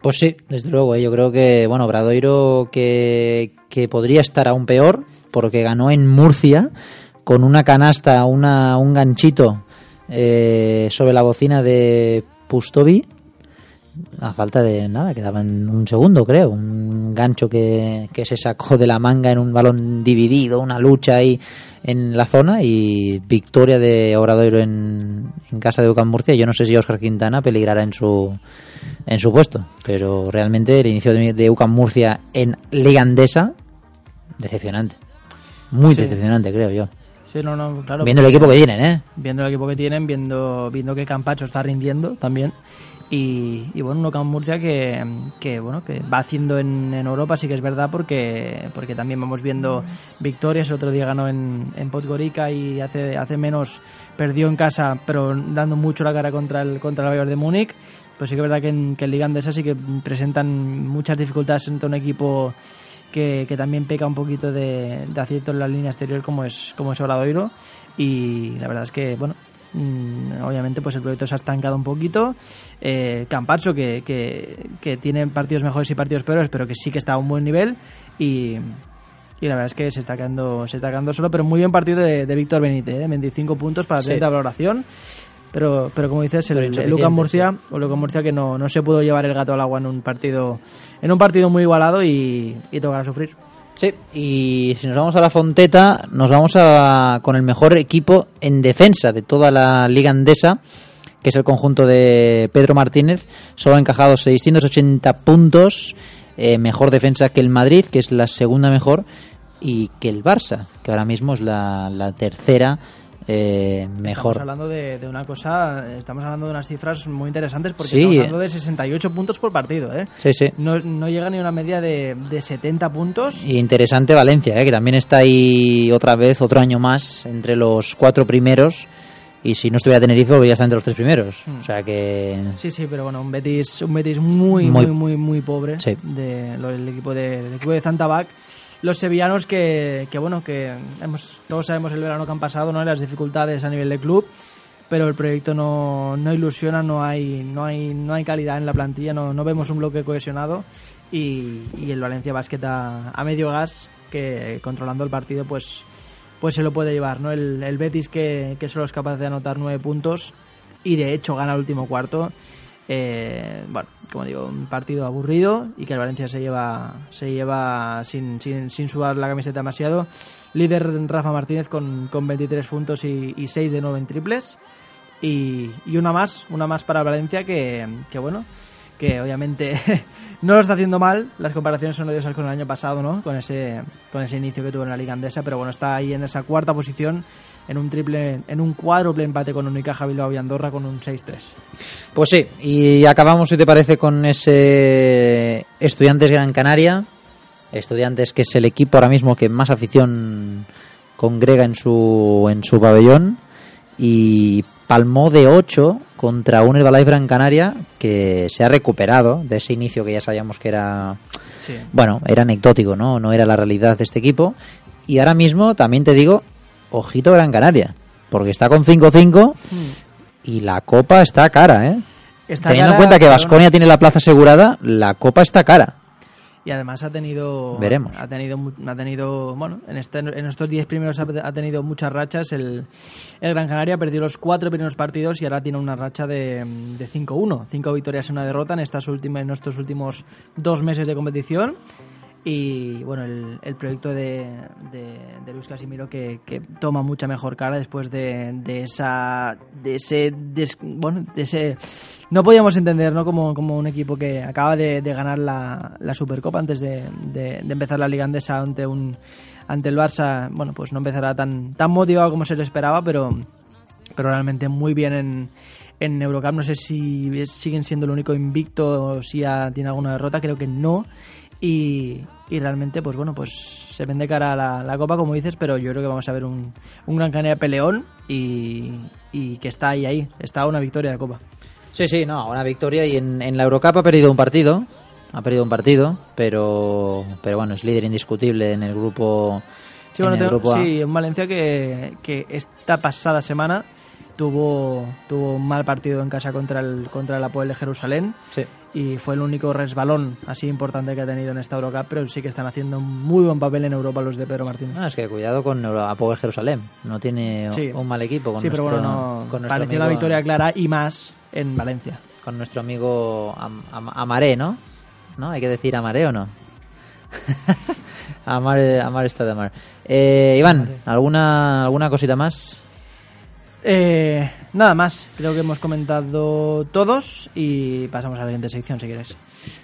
Pues sí, desde luego, eh, yo creo que, bueno, Obradoiro que, que podría estar aún peor, porque ganó en Murcia con una canasta, una, un ganchito eh, sobre la bocina de Pustovi, a falta de nada, quedaban un segundo, creo, un gancho que, que se sacó de la manga en un balón dividido, una lucha ahí en la zona y victoria de Obradoiro en, en casa de Ucán Murcia. Yo no sé si Oscar Quintana peligrará en su en su puesto, pero realmente el inicio de, de Murcia en Liga Andesa, decepcionante. Muy Sí. decepcionante, creo yo. Sí, no, no, claro. Viendo el equipo que tienen, ¿eh? Viendo el equipo que tienen, viendo, viendo que Campacho está rindiendo también. Y, y bueno, un Ocam Murcia que, que, bueno, que va haciendo en, en Europa, sí que es verdad, porque, porque también vamos viendo victorias. El otro día ganó en, en Podgorica y hace, hace menos perdió en casa, pero dando mucho la cara contra el, contra el Bayern de Múnich. Pues sí que es verdad que en, que en Liga sí que presentan muchas dificultades entre un equipo que, que también peca un poquito de, de acierto en la línea exterior como es, como es Obradoiro. Y la verdad es que, bueno, mm, obviamente pues el proyecto se ha estancado un poquito. Eh, Campacho, que, que, que tiene partidos mejores y partidos peores, pero que sí que está a un buen nivel. Y, y la verdad es que se está quedando, se está quedando solo, pero muy bien partido de, de Víctor Benítez, ¿eh? 25 puntos para Sí. 30 de valoración. Pero, pero como dices, el, Lucas Murcia, o Lucas Murcia que no, no se pudo llevar el gato al agua en un partido, en un partido muy igualado y, y tocará sufrir. Sí, y si nos vamos a la Fonteta, nos vamos a, con el mejor equipo en defensa de toda la Liga Andesa, que es el conjunto de Pedro Martínez. Solo ha encajado 680 puntos, eh, mejor defensa que el Madrid, que es la segunda mejor, y que el Barça, que ahora mismo es la, la tercera eh, Estamos mejor. hablando de, de una cosa, estamos hablando de unas cifras muy interesantes porque Sí, estamos hablando de 68 puntos por partido, ¿eh? Sí, sí. No, no llega ni a una media de, de 70 puntos. Y interesante Valencia, eh, que también está ahí otra vez, otro año más, entre los cuatro primeros. Y si no estuviera Tenerife, volvería a estar entre los tres primeros. Mm. O sea que. Sí, sí, pero bueno, un Betis, un Betis muy, Muy- muy, muy, muy pobre Sí. de, lo- del equipo de, del equipo de Zantabac. Los sevillanos que, que bueno, que hemos, todos sabemos el verano que han pasado, ¿no? Las dificultades a nivel de club, pero el proyecto no, no ilusiona, no hay, no hay, no hay calidad en la plantilla, no, no vemos un bloque cohesionado y, y el Valencia Basket a, a medio gas, que controlando el partido, pues, pues se lo puede llevar, ¿no? El, el Betis que, que solo es capaz de anotar nueve puntos y de hecho gana el último cuarto. Eh, bueno, como digo, un partido aburrido y que el Valencia se lleva, se lleva sin, sin, sin sudar la camiseta demasiado. Líder Rafa Martínez con, con 23 puntos y, y 6 de 9 en triples. Y, y una más, una más para Valencia que, que bueno, que obviamente no lo está haciendo mal. Las comparaciones son odiosas con el año pasado, ¿no? Con ese, con ese inicio que tuvo en la Liga Andesa, pero bueno, está ahí en esa cuarta posición en un triple, en un cuádruple empate con Unicaja Bilbao y Andorra con un 6-3. Pues sí, y acabamos, si te parece, con ese Estudiantes Gran Canaria. Estudiantes que es el equipo ahora mismo que más afición congrega en su, en su pabellón. Y palmó de 8 contra un Herbalife Gran Canaria que se ha recuperado de ese inicio que ya sabíamos que era Sí. bueno, era anecdótico, ¿no? No era la realidad de este equipo. Y ahora mismo, también te digo, ojito Gran Canaria, porque está con 5-5 y la copa está cara, ¿eh? Está Teniendo en cuenta que Vasconia tiene la plaza asegurada, la copa está cara. Y además ha tenido. Veremos. Ha tenido, ha tenido bueno, en, este, en estos 10 primeros ha, ha tenido muchas rachas. El, el Gran Canaria perdió los cuatro primeros partidos y ahora tiene una racha de, de 5-1. Cinco victorias y una derrota en, estas últimas, en estos últimos dos meses de competición. Y bueno, el, el proyecto de, de, de Luis Casimiro que, toma mucha mejor cara después de, de esa. de ese. bueno, de ese. No podíamos entender, ¿no? Como, como un equipo que acaba de, ganar la, la Supercopa antes de, empezar la Liga Andesa ante un ante el Barça, bueno, pues no empezará tan, tan motivado como se le esperaba, pero, pero realmente muy bien en, en Eurocup. No sé si siguen siendo el único invicto o si ya tiene alguna derrota, creo que no. Y, y realmente, pues bueno, pues se vende cara a la, la Copa, como dices, pero yo creo que vamos a ver un, un Gran Canaria peleón y, y que está ahí, ahí, está a una victoria de Copa. Sí, sí, no, una victoria y en, en la Eurocup ha perdido un partido, ha perdido un partido, pero, pero bueno, es líder indiscutible en el grupo. Sí, en bueno, el tengo- grupo A. sí, en Valencia que, que esta pasada semana tuvo, tuvo un mal partido en casa contra el, contra el Apoel de Jerusalén Sí. y fue el único resbalón así importante que ha tenido en esta Eurocup, pero sí que están haciendo un muy buen papel en Europa los de Pedro Martínez. No, es que cuidado con Apoel Jerusalén, no tiene Sí. un mal equipo. Con sí, pero nuestro- bueno, no, con pareció amigo- victoria clara y más en Valencia. con nuestro amigo Am- Am- Amaré, ¿no? ¿No? Hay que decir Amaré o no. Amar, Amar está de Amar. Eh, Iván, ¿alguna, ¿alguna cosita más? Eh, nada más, creo que hemos comentado todos y pasamos a la siguiente sección si quieres.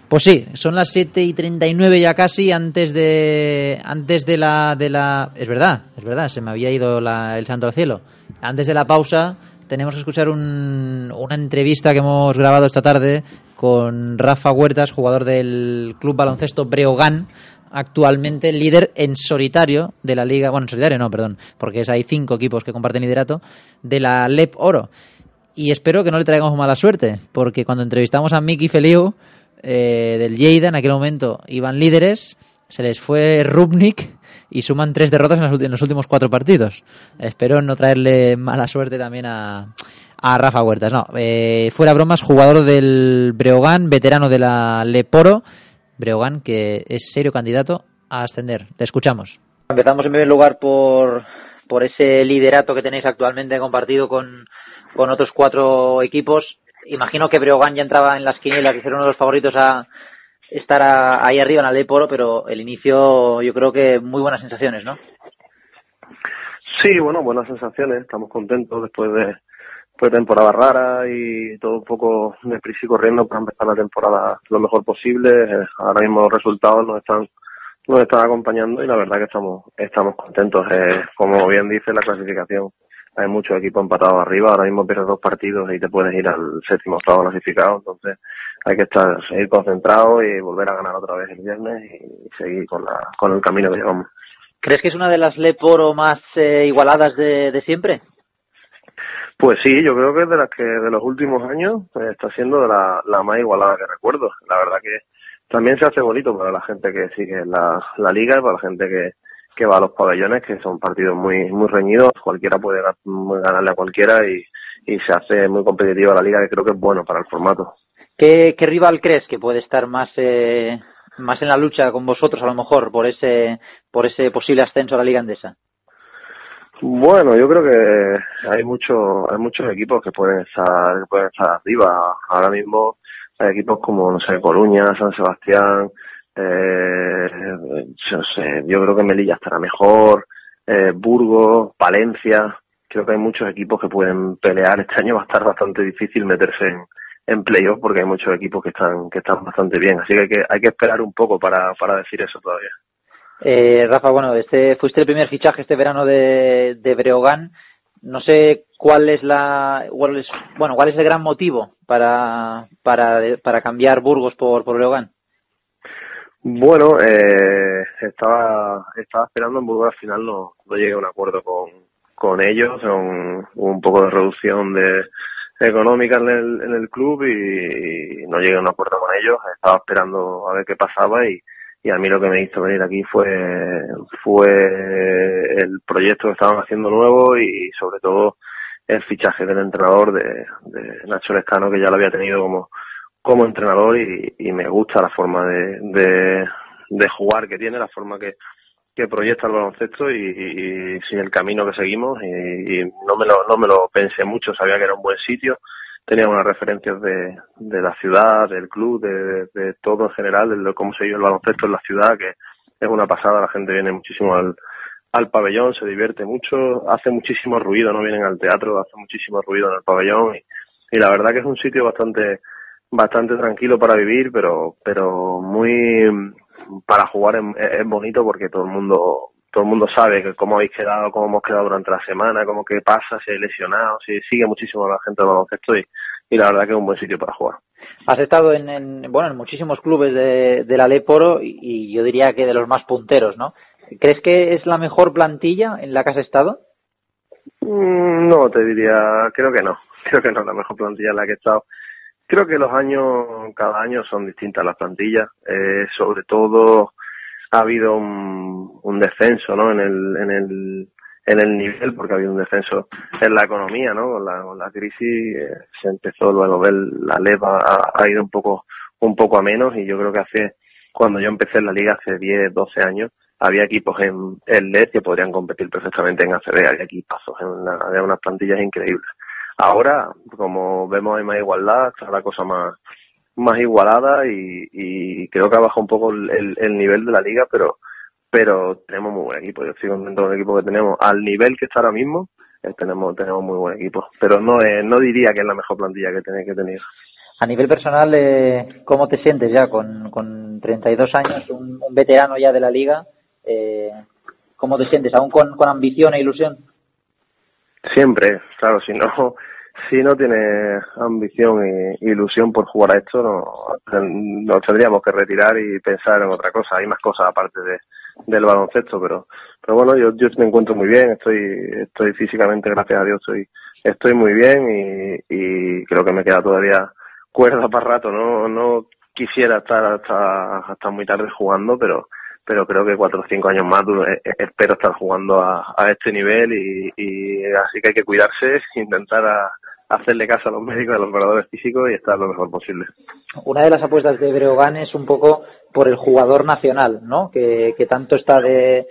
Pues sí, son las 7 y 39 ya casi, antes de antes de la, de la... Es verdad, es verdad, se me había ido la- el santo al cielo. Antes de la pausa tenemos que escuchar un- una entrevista que hemos grabado esta tarde con Rafa Huertas, jugador del Club Baloncesto Breogán, actualmente líder en solitario de la liga, bueno, en solitario no, perdón, porque hay cinco equipos que comparten liderato, de la LEP Oro. Y espero que no le traigamos mala suerte, porque cuando entrevistamos a Miki Feliu eh, del Lleida, en aquel momento iban líderes, se les fue Rubnik y suman tres derrotas en los, ulti- en los últimos cuatro partidos. Espero no traerle mala suerte también a, a Rafa Huertas. No, eh, fuera bromas, jugador del Breogán, veterano de la Leporo, Breogán que es serio candidato a ascender. Te escuchamos. Empezamos en primer lugar por, por ese liderato que tenéis actualmente compartido con, con otros cuatro equipos. Imagino que Breogán ya entraba en las quinielas y ser uno de los favoritos a estar a- ahí arriba en la Leporo, pero el inicio yo creo que muy buenas sensaciones, ¿no? Sí, bueno, buenas sensaciones. Estamos contentos después de, de temporada rara y todo un poco deprisa y corriendo para empezar la temporada lo mejor posible. Ahora mismo los resultados nos están nos están acompañando y la verdad que estamos estamos contentos. Eh, como bien dice la clasificación, hay muchos equipos empatados arriba. Ahora mismo pierdes dos partidos y te puedes ir al séptimo octavo clasificado. Entonces hay que estar seguir concentrado y volver a ganar otra vez el viernes y seguir con la con el camino que llevamos. ¿Crees que es una de las Leporo más eh, igualadas de, de siempre? Pues sí, yo creo que de las que de los últimos años eh, está siendo de la, la más igualada que recuerdo. La verdad que también se hace bonito para la gente que sigue la, liga y para la gente que, va a los pabellones, que son partidos muy muy reñidos. Cualquiera puede ga- ganarle a cualquiera y, y se hace muy competitiva la liga, que creo que es bueno para el formato. ¿Qué, qué rival crees que puede estar más eh, más en la lucha con vosotros a lo mejor por ese por ese posible ascenso a la Liga Andesa? Bueno, yo creo que hay muchos hay muchos equipos que pueden estar que pueden estar arriba. Ahora mismo hay equipos como no sé Coruña, San Sebastián, eh, yo sé, yo creo que Melilla estará mejor, eh, Burgos, Valencia. Creo que hay muchos equipos que pueden pelear. Este año va a estar bastante difícil meterse en, en playoff porque hay muchos equipos que están que están bastante bien. Así que hay que, hay que esperar un poco para, para decir eso todavía. Eh, Rafa, bueno, este fuiste el primer fichaje este verano de, Breogán. No sé cuál es la cuál es, bueno cuál es el gran motivo para para, para cambiar Burgos por por Breogán. Bueno, eh, estaba estaba esperando en Burgos al final no, no llegué a un acuerdo con, con ellos, un, un poco de reducción de económica en el, en el club y, y no llegué a un acuerdo con ellos, estaba esperando a ver qué pasaba y, y a mí lo que me hizo venir aquí fue fue el proyecto que estaban haciendo nuevo y sobre todo el fichaje del entrenador de, Nacho Lescano que ya lo había tenido como como entrenador y, me gusta la forma de, de, jugar que tiene, la forma que, proyecta el baloncesto y, y, el camino que seguimos y, y no me lo no me lo pensé mucho, sabía que era un buen sitio, tenía unas referencias de, de la ciudad, del club, de, todo en general, de cómo se vive el baloncesto en la ciudad, que es una pasada, la gente viene muchísimo al, al pabellón, se divierte mucho, hace muchísimo ruido, no vienen al teatro, hace muchísimo ruido en el pabellón y, y la verdad que es un sitio bastante bastante tranquilo para vivir, pero pero muy para jugar es, es bonito porque todo el mundo todo el mundo sabe que cómo habéis quedado, cómo hemos quedado durante la semana, cómo que pasa, si hay lesionados, si sigue muchísimo la gente del baloncesto y, y la verdad que es un buen sitio para jugar. Has estado en, en, bueno en muchísimos clubes de, de la Leporo y, y yo diría que de los más punteros, ¿no? ¿Crees que es la mejor plantilla en la que has estado? Mm, No, te diría, creo que no, creo que no es la mejor plantilla en la que he estado. Creo que los años, cada año son distintas las plantillas, eh, sobre todo ha habido un, un descenso, ¿no? En el, en el, en el nivel, porque ha habido un descenso en la economía, ¿no? Con la, con la crisis eh, se empezó luego a ver la leva ha, ha ido un poco, un poco a menos y yo creo que hace, cuando yo empecé en la liga hace 10, 12 años, había equipos en, en LED que podrían competir perfectamente en ACB, había equipazos, en una, había unas plantillas increíbles. Ahora, como vemos hay más igualdad, está la cosa más, más igualada y, y creo que ha bajado un poco el nivel de la liga, pero pero tenemos muy buen equipo. Yo estoy contento con el equipo que tenemos. Al nivel que está ahora mismo, eh, tenemos tenemos muy buen equipo. Pero no eh, no diría que es la mejor plantilla que tenéis que tener. A nivel personal, eh, ¿cómo te sientes ya con, con 32 años, un, un veterano ya de la liga? Eh, ¿Cómo te sientes? ¿Aún con, con ambición e ilusión? Siempre, claro, si no, si no tienes ambición e ilusión por jugar a esto, no, nos tendríamos que retirar y pensar en otra cosa. Hay más cosas aparte de, del baloncesto, pero, pero bueno, yo, yo me encuentro muy bien, estoy, estoy físicamente, gracias a Dios, estoy, estoy muy bien y, creo que me queda todavía cuerda para rato. No, no quisiera estar hasta, hasta muy tarde jugando, pero pero creo que cuatro o cinco años más eh, espero estar jugando a, a este nivel y, y así que hay que cuidarse, intentar a, hacerle caso a los médicos, a los operadores físicos y estar lo mejor posible. Una de las apuestas de Breogán es un poco por el jugador nacional, ¿no? Que, que tanto está de,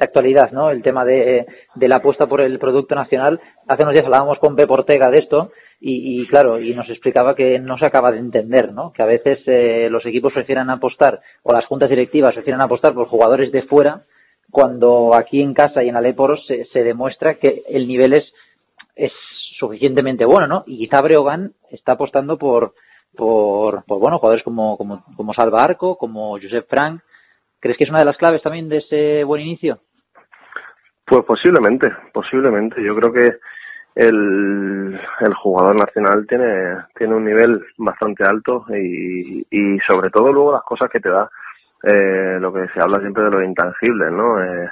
actualidad, ¿no? El tema de, de la apuesta por el producto nacional. Hace unos días hablábamos con Pep Ortega de esto y, claro, y nos explicaba que no se acaba de entender, ¿no? Que a veces eh, los equipos prefieren apostar, o las juntas directivas prefieren apostar por jugadores de fuera, cuando aquí en casa y en Aleporos se, se demuestra que el nivel es, es suficientemente bueno, ¿no? Y quizá Breogán está apostando por, por, por bueno, jugadores como, como, como Salva Arco, como Josep Frank. ¿Crees que es una de las claves también de ese buen inicio? Pues posiblemente, posiblemente. Yo creo que el, el jugador nacional tiene, tiene un nivel bastante alto y, y sobre todo luego las cosas que te da, eh, lo que se habla siempre de lo intangible, ¿no? Eh,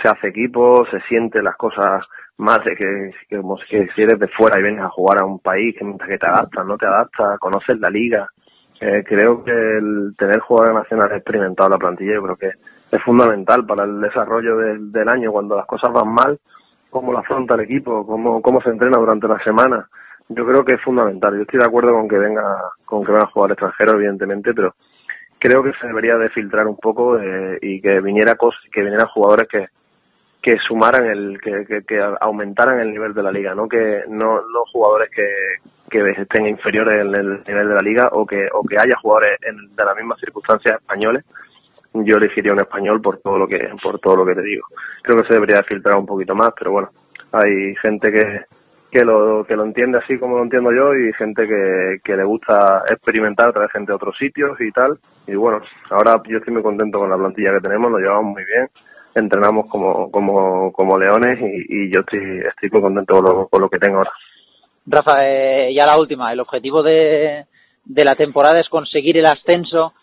se hace equipo, se siente las cosas más de que, que, como si eres de fuera y vienes a jugar a un país que te adaptas, no te adaptas, conoces la liga. Eh, creo que el tener jugadores nacionales experimentados en la plantilla creo que es fundamental para el desarrollo del, año cuando las cosas van mal cómo lo afronta el equipo, cómo, cómo se entrena durante la semana. Yo creo que es fundamental. Yo estoy de acuerdo con que venga, con que venga a jugar extranjero, evidentemente, pero creo que se debería de filtrar un poco eh, y que viniera cosas, que vinieran jugadores que, que sumaran el, que, que, que, aumentaran el nivel de la liga, no que no, no jugadores que, que estén inferiores en el nivel de la liga o que, o que haya jugadores en, de las mismas circunstancias españoles yo elegiría un español por todo lo que por todo lo que te digo. Creo que se debería filtrar un poquito más pero bueno hay gente que que lo que lo entiende así como lo entiendo yo y gente que, que le gusta experimentar traer gente de otros sitios y tal. Y bueno ahora yo estoy muy contento con la plantilla que tenemos nos llevamos muy bien entrenamos como como como leones y, y yo estoy estoy muy contento con lo, con lo que tengo ahora Rafa eh, ya la última el objetivo de de la temporada es conseguir el ascenso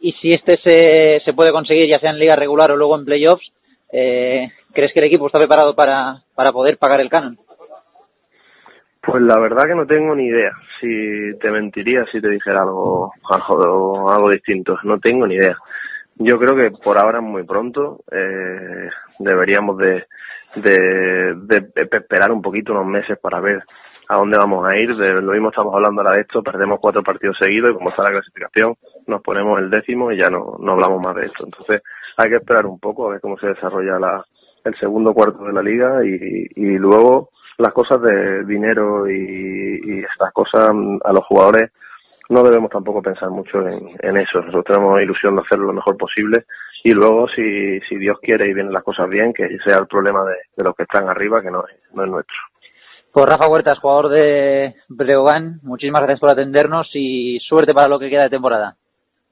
y si este se, se puede conseguir ya sea en liga regular o luego en playoffs, eh, ¿crees que el equipo está preparado para, para poder pagar el canon? Pues la verdad que no tengo ni idea. Si te mentiría si te dijera algo, algo, algo distinto. No tengo ni idea. Yo creo que por ahora muy pronto. Eh, deberíamos de, de, esperar un poquito, unos meses para ver a dónde vamos a ir. Lo mismo estamos hablando ahora de esto, perdemos cuatro partidos seguidos y como está la clasificación, nos ponemos el décimo y ya no, hablamos más de esto. Entonces hay que esperar un poco a ver cómo se desarrolla la, el segundo cuarto de la liga y, luego las cosas de dinero y estas cosas a los jugadores no debemos tampoco pensar mucho en, en eso. Nosotros tenemos ilusión de hacerlo lo mejor posible y luego, si, si Dios quiere y vienen las cosas bien, que sea el problema de, de los que están arriba, que no es, no es nuestro. Pues Rafa Huertas, jugador de Breogán, muchísimas gracias por atendernos y suerte para lo que queda de temporada.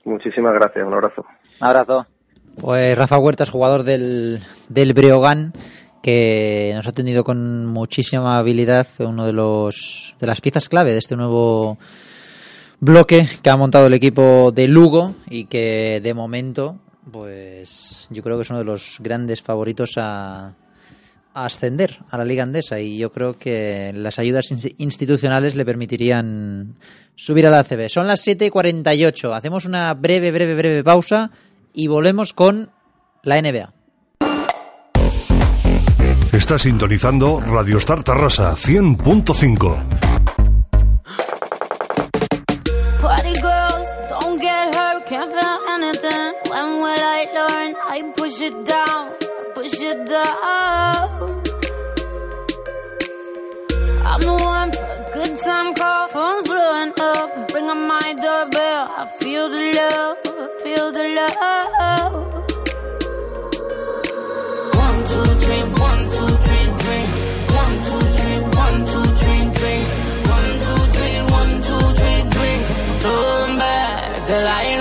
Muchísimas gracias, un abrazo. Un abrazo. Pues Rafa Huertas, jugador del, del Breogán, que nos ha atendido con muchísima habilidad, uno de los de las piezas clave de este nuevo bloque que ha montado el equipo de Lugo y que de momento, pues yo creo que es uno de los grandes favoritos a, ascender a la Liga Andesa y yo creo que las ayudas institucionales le permitirían subir a la ACB. Son las 7.48. Hacemos una breve, breve, breve pausa y volvemos con la NBA. Está sintonizando Radio Star Tarrasa 100.5. Will I learn? I push it down, push it down. I'm the one for a good time call, phone's blowing up. Bring on my doorbell, I feel the love, feel the love. One, two, three, one, two, three, three. One, two, three, one, two, three, three. One, two, three, one, two, three, three. Turn back till I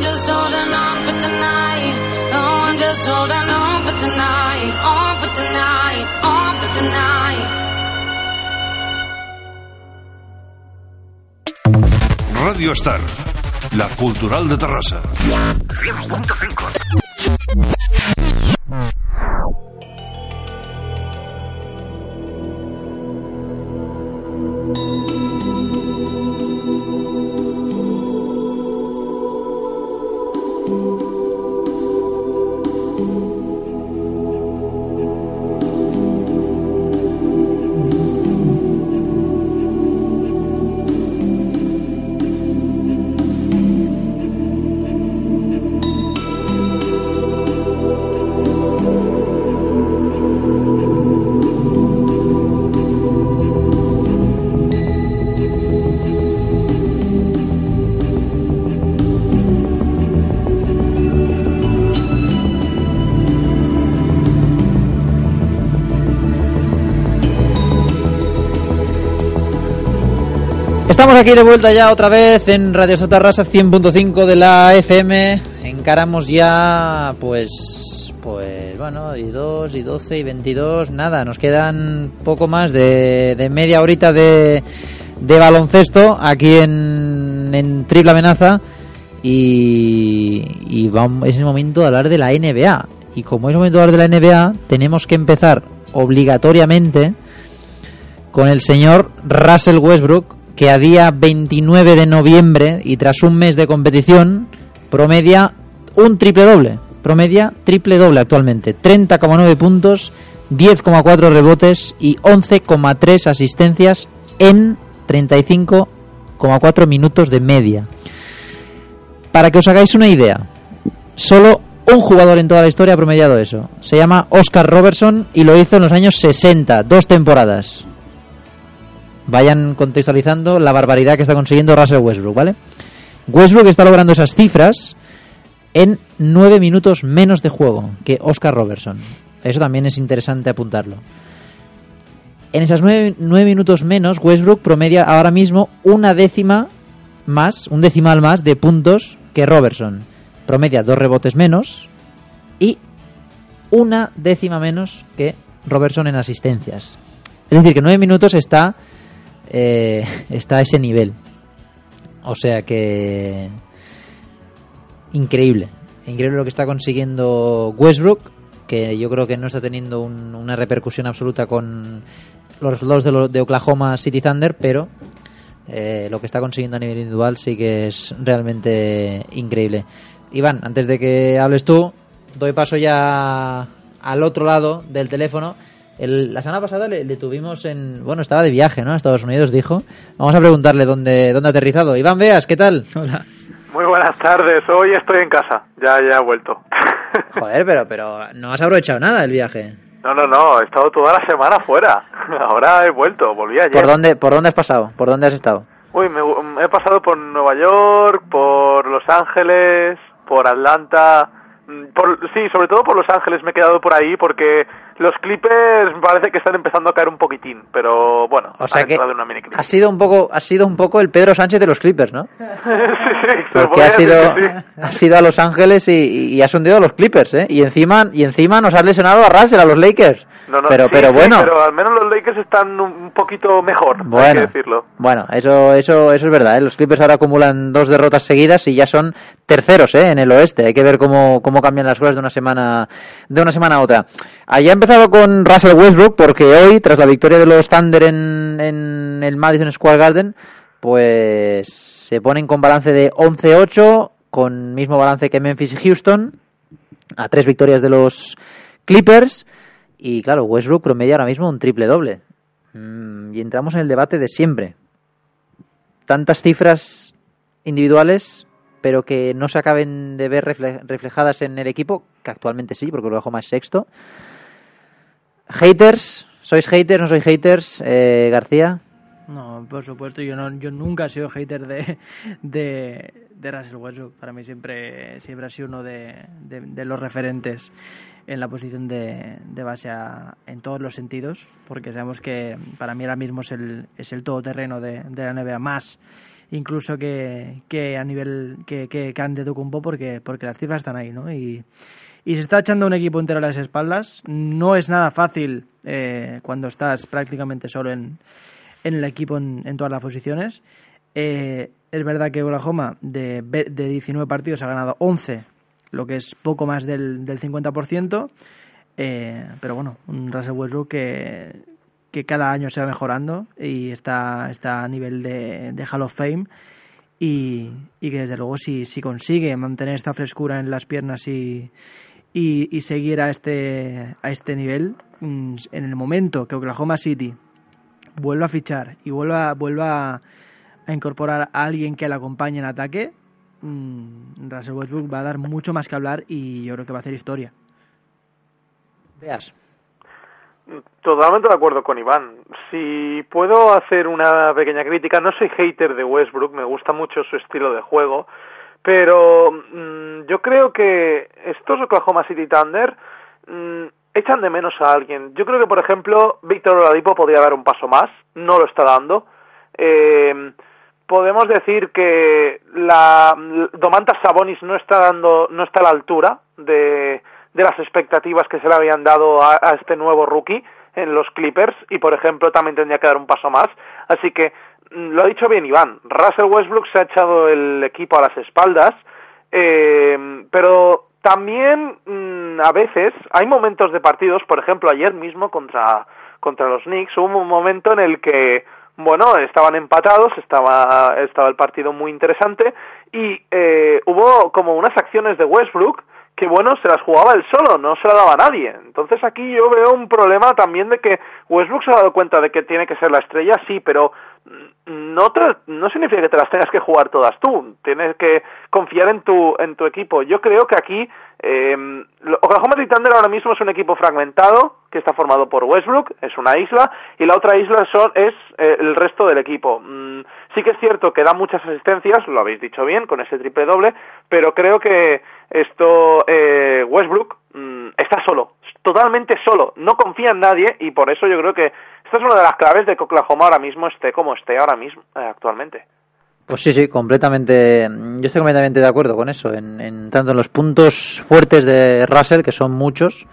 I'm just holding on for tonight. Oh, I'm just holding on for tonight. On for tonight. On for tonight. Radio Star, la cultural de Terrassa. 100.5. Estamos aquí de vuelta ya otra vez en Radio Sotarrasa 100.5 de la FM. Encaramos ya, pues, pues, bueno, y 2, y 12, y 22, nada, nos quedan poco más de, media horita de, de baloncesto aquí en, en Triple Amenaza. Y, y vamos, es el momento de hablar de la NBA. Y como es el momento de hablar de la NBA, tenemos que empezar obligatoriamente con el señor Russell Westbrook, que a día 29 de noviembre y tras un mes de competición promedia un triple doble. Promedia triple doble actualmente. 30,9 puntos, 10,4 rebotes y 11,3 asistencias en 35,4 minutos de media. Para que os hagáis una idea, solo un jugador en toda la historia ha promediado eso. Se llama Oscar Robertson y lo hizo en los años 60, dos temporadas vayan contextualizando la barbaridad que está consiguiendo Russell Westbrook, ¿vale? Westbrook está logrando esas cifras en nueve minutos menos de juego que Oscar Robertson. Eso también es interesante apuntarlo. En esas nueve, nueve minutos menos, Westbrook promedia ahora mismo una décima más, un decimal más de puntos que Robertson. Promedia dos rebotes menos y una décima menos que Robertson en asistencias. Es decir, que nueve minutos está eh, está a ese nivel. O sea que increíble, increíble lo que está consiguiendo Westbrook, que yo creo que no está teniendo un- una repercusión absoluta con los resultados de, de Oklahoma City Thunder, pero eh, lo que está consiguiendo a nivel individual sí que es realmente increíble. Iván, antes de que hables tú, doy paso ya al otro lado del teléfono. El- la semana pasada le, le tuvimos en. Bueno, estaba de viaje, ¿no? A Estados Unidos, dijo. Vamos a preguntarle dónde, dónde ha aterrizado. Iván Veas, ¿qué tal? Hola. Muy buenas tardes, hoy estoy en casa, ya, ya he vuelto. Joder, pero, pero no has aprovechado nada del viaje. No, no, no, he estado toda la semana fuera, ahora he vuelto, volví ayer. ¿Por dónde, ¿Por dónde has pasado? ¿Por dónde has estado? Uy, me, he pasado por Nueva York, por Los Ángeles, por Atlanta, mm, por, sí, sobre todo por Los Ángeles me he quedado por ahí porque los Clippers me parece que están empezando a caer un poquitín, pero bueno, O sea que una mini ha sido un poco, ha sido un poco el Pedro Sánchez de los Clippers, ¿no? sí, Porque ha sido, sí. ha sido a Los Ángeles y, y has hundido a los Clippers, ¿eh? Y encima, y encima nos has lesionado a Russell, a los Lakers. No, no, pero, sí, pero sí, bueno. pero al menos los Lakers están un poquito mejor, hay que Bueno, decirlo. bueno, eso, eso, eso es verdad. ¿eh? Los Clippers ahora acumulan dos derrotas seguidas y ya son terceros ¿eh? en el oeste. Hay que ver cómo, cómo cambian las cosas de una semana, de una semana a otra. Allá empezado con Russell Westbrook porque hoy, tras la victoria de los Thunder en, en el Madison Square Garden, pues se ponen con balance de 11-8, con mismo balance que Memphis y Houston, a tres victorias de los Clippers. Y claro, Westbrook promedia ahora mismo un triple doble. Mm, y entramos en el debate de siempre. Tantas cifras individuales, pero que no se acaben de ver refle- reflejadas en el equipo, que actualmente sí, porque Oklahoma es sexto. Haters, ¿sois haters? ¿No sois haters? Eh, García. No, por supuesto, yo no, yo nunca he sido hater de, de, de Russell Westbrook. Para mí siempre, siempre ha sido uno de- de los referentes en la posición de, de base a- en todos los sentidos, porque sabemos que para mí ahora mismo es el, es el todoterreno de, de la NBA más incluso que, que a nivel que, que, que Antetokounmpo porque, porque las cifras están ahí, ¿no? Y, y se está echando un equipo entero a las espaldas. No es nada fácil eh, cuando estás prácticamente solo en, en el equipo en, todas las posiciones. Eh, es verdad que Oklahoma de, de 19 partidos ha ganado 11, lo que es poco más del, del 50%. eh, pero bueno, un Russell Westbrook que, que cada año se va mejorando y está, está a nivel de, de Hall of Fame. Y, y que desde luego si, si consigue mantener esta frescura en las piernas y, y, y seguir a este, a este nivel, mm, en el momento que Oklahoma City vuelva a fichar y vuelva, vuelva a incorporar a alguien que le acompañe en ataque, mm, Russell Westbrook va a dar mucho más que hablar y yo creo que va a hacer historia. Veas. Totalmente de acuerdo con Iván. Si puedo hacer una pequeña crítica, no soy hater de Westbrook, me gusta mucho su estilo de juego, pero mm, yo creo que estos Oklahoma City Thunder mm, echan de menos a alguien. Yo creo que, por ejemplo, Víctor Oladipo podría dar un paso más, no lo está dando. Eh, podemos decir que la Domantas Sabonis no está dando, no está a la altura de, de las expectativas que se le habían dado a, a este nuevo rookie en los Clippers y por ejemplo también tendría que dar un paso más. Así que mm, lo ha dicho bien Iván Russell Westbrook se ha echado el equipo a las espaldas eh, pero también mm, a veces hay momentos de partidos por ejemplo ayer mismo contra contra los Knicks hubo un momento en el que bueno, estaban empatados, estaba, estaba el partido muy interesante y eh, hubo como unas acciones de Westbrook que bueno, se las jugaba él solo, no se la daba a nadie. Entonces aquí yo veo un problema también de que Westbrook se ha dado cuenta de que tiene que ser la estrella, sí, pero no te, no significa que te las tengas que jugar todas tú, tienes que confiar en tu en tu equipo. Yo creo que aquí eh, Oklahoma City Thunder ahora mismo es un equipo fragmentado que está formado por Westbrook, es una isla y la otra isla son es eh, el resto del equipo. Mm, sí que es cierto que da muchas asistencias, lo habéis dicho bien con ese triple doble, pero creo que esto eh, Westbrook mm, está solo, totalmente solo, no confía en nadie y por eso yo creo que esta es una de las claves de que Oklahoma ahora mismo esté como esté ahora mismo eh, actualmente. Pues sí, sí, completamente. Yo estoy completamente de acuerdo con eso. En, tanto en los puntos fuertes de Russell, que son muchos,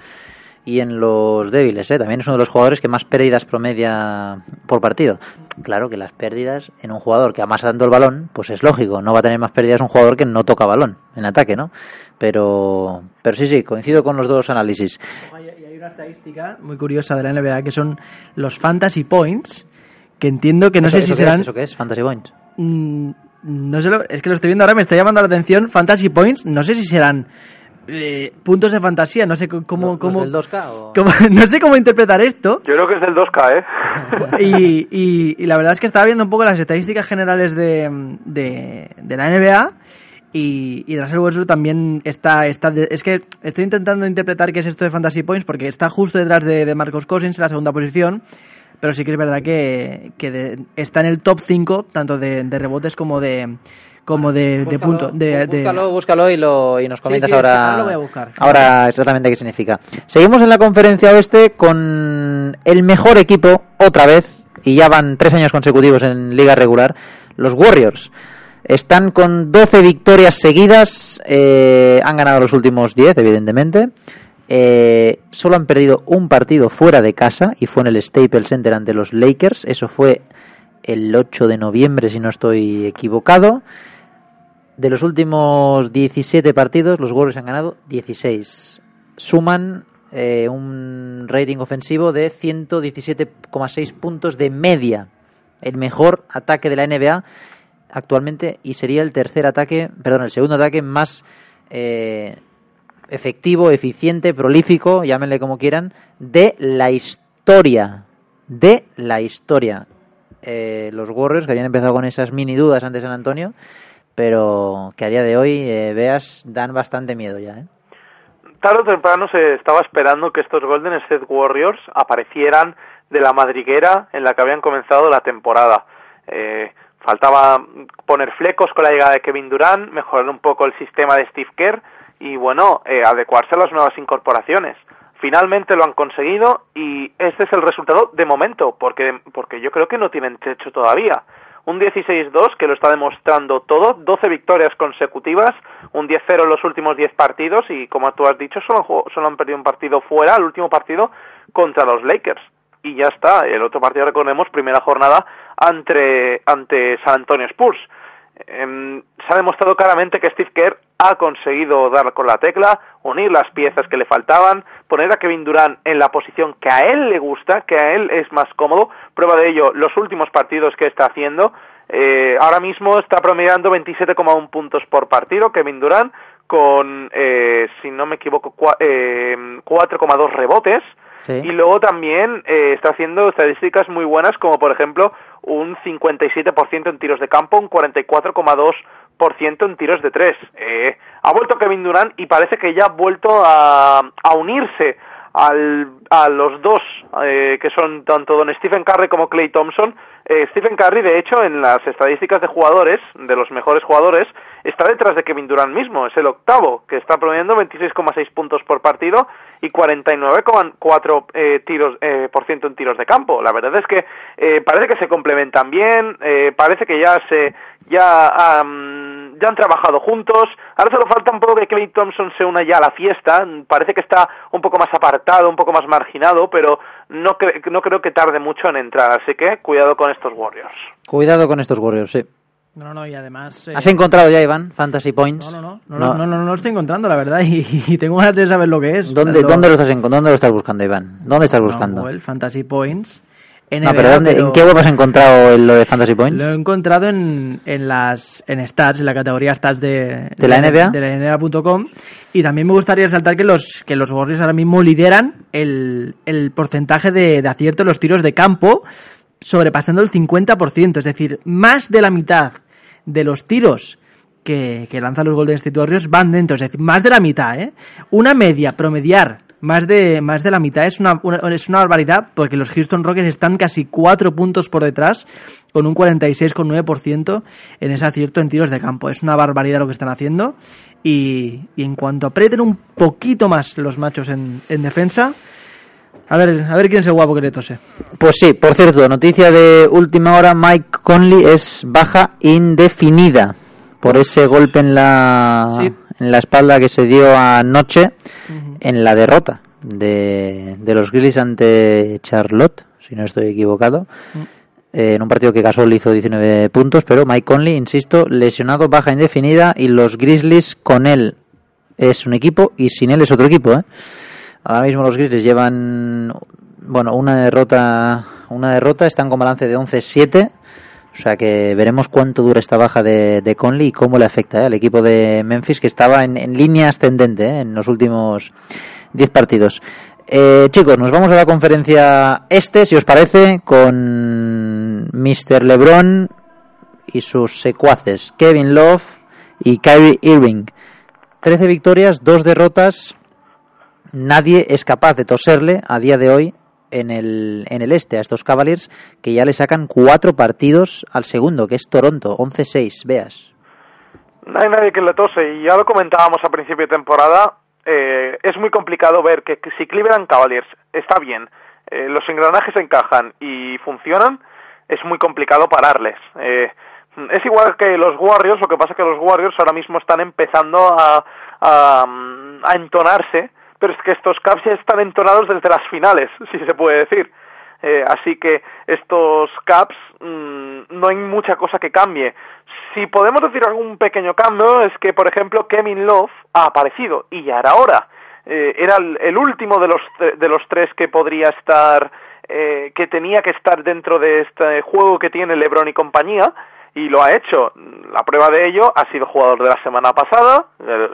y en los débiles. ¿eh? También es uno de los jugadores que más pérdidas promedia por partido. Claro que las pérdidas en un jugador que amasa tanto el balón, pues es lógico. No va a tener más pérdidas un jugador que no toca balón en ataque, ¿no? Pero, pero sí, sí, coincido con los dos análisis. Una estadística muy curiosa de la NBA que son los fantasy points, que entiendo que no ¿Eso- sé si eso qué es? serán... ¿Eso qué es? Fantasy Points. Mm, no sé, lo- es que lo estoy viendo ahora, me está llamando la atención. Fantasy Points, no sé si serán eh, puntos de fantasía, no sé cómo. ¿Los cómo, del 2K o...? cómo- no sé cómo interpretar esto. Yo creo que es del 2K, ¿eh? Y, y- y la verdad es que estaba viendo un poco las estadísticas generales de, de, de la NBA. Y, y Russell Westbrook también está, está de- es que estoy intentando interpretar qué es esto de Fantasy Points porque está justo detrás de, de Marcos Cousins en la segunda posición pero sí que es verdad que, que de- está en el top 5 tanto de, de rebotes como de como de, de puntos de, de- Búscalo, búscalo y, lo, y nos comentas sí, sí, ahora, ahora lo voy a buscar. ahora exactamente qué significa. Seguimos en la conferencia oeste con el mejor equipo otra vez, y ya van tres años consecutivos en liga regular, los Warriors. Están con 12 victorias seguidas, eh, han ganado los últimos 10, evidentemente. Eh, solo han perdido un partido fuera de casa y fue en el Staples Center ante los Lakers. Eso fue el 8 de noviembre, si no estoy equivocado. De los últimos 17 partidos, los Warriors han ganado 16. Suman eh, un rating ofensivo de 117,6 puntos de media. El mejor ataque de la NBA actualmente y sería el tercer ataque, perdón, el segundo ataque más eh, efectivo, eficiente, prolífico, llámenle como quieran, de la historia. De la historia. Eh, los Warriors, que habían empezado con esas mini dudas antes San Antonio, pero que a día de hoy, eh, veas, dan bastante miedo ya. ¿eh? tarde o temprano se estaba esperando que estos Golden State Warriors aparecieran de la madriguera en la que habían comenzado la temporada. Eh, faltaba poner flecos con la llegada de Kevin Durant, mejorar un poco el sistema de Steve Kerr y bueno, eh, adecuarse a las nuevas incorporaciones. Finalmente lo han conseguido y este es el resultado de momento, porque, porque yo creo que no tienen techo todavía. un 16-2 que lo está demostrando todo, 12 victorias consecutivas, un 10-0 en los últimos 10 partidos y como tú has dicho, solo, solo han perdido un partido fuera, el último partido contra los Lakers. Y ya está, el otro partido recordemos, primera jornada ante, ante San Antonio Spurs. Em, se ha demostrado claramente que Steve Kerr ha conseguido dar con la tecla, unir las piezas que le faltaban, poner a Kevin Durant en la posición que a él le gusta, que a él es más cómodo. Prueba de ello, los últimos partidos que está haciendo. Eh, ahora mismo está promediando 27,1 puntos por partido Kevin Durant, con, eh, si no me equivoco, cua- eh, 4,2 rebotes. Y luego también eh, está haciendo estadísticas muy buenas, como por ejemplo un 57% en tiros de campo, un 44,2% en tiros de tres. Eh, ha vuelto Kevin Durant y parece que ya ha vuelto a, a unirse al, a los dos, eh, que son tanto don Stephen Curry como Clay Thompson. Eh, Stephen Curry, de hecho, en las estadísticas de jugadores, de los mejores jugadores, está detrás de Kevin Durant mismo, es el octavo, que está promediando 26,6 puntos por partido y 49,4 eh, tiros eh, por ciento en tiros de campo. La verdad es que eh, parece que se complementan bien, eh, parece que ya se ya am, ya han trabajado juntos. Ahora solo falta un poco que Clay Thompson se una ya a la fiesta. Parece que está un poco más apartado, un poco más marginado, pero no, cre- no creo que tarde mucho en entrar. Así que cuidado con estos Warriors. Cuidado con estos Warriors, sí. No, no, y además... eh, ¿Has encontrado ya, Iván, Fantasy Points? No, no, no, no, no, no lo estoy encontrando, la verdad, y, y tengo ganas de saber lo que es. ¿Dónde, ¿Dónde lo estás ¿Dónde lo estás buscando, Iván? ¿Dónde estás buscando? No, el Fantasy Points. No, NBA, pero ¿dónde, ¿en qué web has encontrado el- lo de Fantasy Points? Lo he encontrado en, en las en stats, en la categoría stats de, ¿De la NBA? de la NBA.com y también me gustaría resaltar que los que los Warriors ahora mismo lideran el, el porcentaje de, de acierto en los tiros de campo sobrepasando el 50%, es decir, más de la mitad de los tiros que, que lanzan los Golden State Warriors van dentro, es decir, más de la mitad, ¿eh? Una media, promediar, más de, más de la mitad es una, una- es una barbaridad porque los Houston Rockets están casi cuatro puntos por detrás con un 46,9% en ese acierto en tiros de campo. Es una barbaridad lo que están haciendo y, y en cuanto aprieten un poquito más los machos en, en defensa, a ver, a ver quién es el guapo que le tose. Pues sí, por cierto, noticia de última hora, Mike Conley es baja indefinida por ese golpe en la, Sí. en la espalda que se dio anoche en la derrota de, de los Grizzlies ante Charlotte, si no estoy equivocado. Eh, en un partido que Gasol hizo 19 puntos, pero Mike Conley, insisto, lesionado, baja indefinida y los Grizzlies con él es un equipo y sin él es otro equipo, ¿eh? Ahora mismo los Grizzlies llevan bueno, una derrota, una derrota, están con balance de 11-7. O sea que veremos cuánto dura esta baja de, de Conley y cómo le afecta ¿eh? al equipo de Memphis que estaba en, en línea ascendente ¿eh? en los últimos 10 partidos. Eh, chicos, nos vamos a la conferencia este, si os parece, con Mr. LeBron y sus secuaces, Kevin Love y Kyrie Irving. 13 victorias, dos derrotas. Nadie es capaz de toserle a día de hoy en el, en el este a estos Cavaliers que ya le sacan cuatro partidos al segundo, que es Toronto, 11-6, veas. No hay nadie que le tose y ya lo comentábamos a principio de temporada. eh, es muy complicado ver que, si Cleveland Cavaliers está bien, eh, los engranajes encajan y funcionan, es muy complicado pararles. Eh, es igual que los Warriors, lo que pasa es que los Warriors ahora mismo están empezando a, a, a entonarse, pero es que estos Cavs ya están entonados desde las finales, si se puede decir. Eh, así que estos Caps mm, no hay mucha cosa que cambie. Si podemos decir algún pequeño cambio es que, por ejemplo, Kevin Love ha aparecido y ya era hora. Eh, era el, el último de los de los tres que podría estar eh, que tenía que estar dentro de este juego que tiene LeBron y compañía y lo ha hecho. La prueba de ello ha sido jugador de la semana pasada,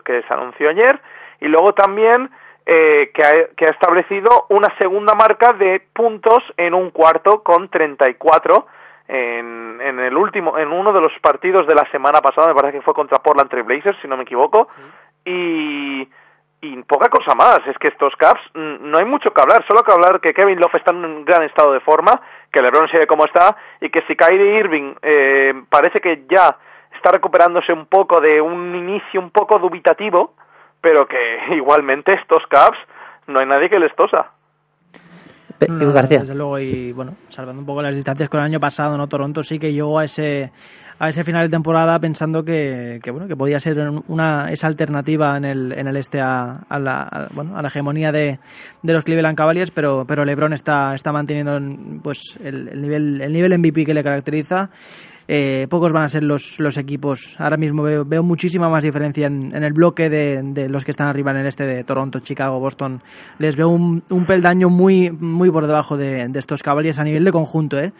que se anunció ayer, y luego también eh, que, ha, establecido una segunda marca de puntos en un cuarto con 34 en, en el último en uno de los partidos de la semana pasada me parece que fue contra Portland Trail Blazers si no me equivoco y y poca cosa más. Es que estos Caps mm, no hay mucho que hablar solo que hablar que Kevin Love está en un gran estado de forma que LeBron sigue como está y que si Kyrie Irving eh, parece que ya está recuperándose un poco de un inicio un poco dubitativo pero que igualmente estos Caps no hay nadie que les tosa No, García. Desde luego, y bueno, salvando un poco las distancias con el año pasado, ¿no? Toronto sí que llegó a ese a ese final de temporada pensando que, que, bueno que podía ser una esa alternativa en el, en el este a, a la a, bueno, a la hegemonía de, de los Cleveland Cavaliers pero pero LeBron está está manteniendo pues el, el nivel el nivel MVP que le caracteriza eh, pocos van a ser los, los equipos. Ahora mismo veo, veo muchísima más diferencia en, en el bloque de, de los que están arriba en el este de Toronto, Chicago, Boston. Les veo un, un peldaño muy, muy por debajo de, de estos Cavaliers a nivel de conjunto, ¿eh?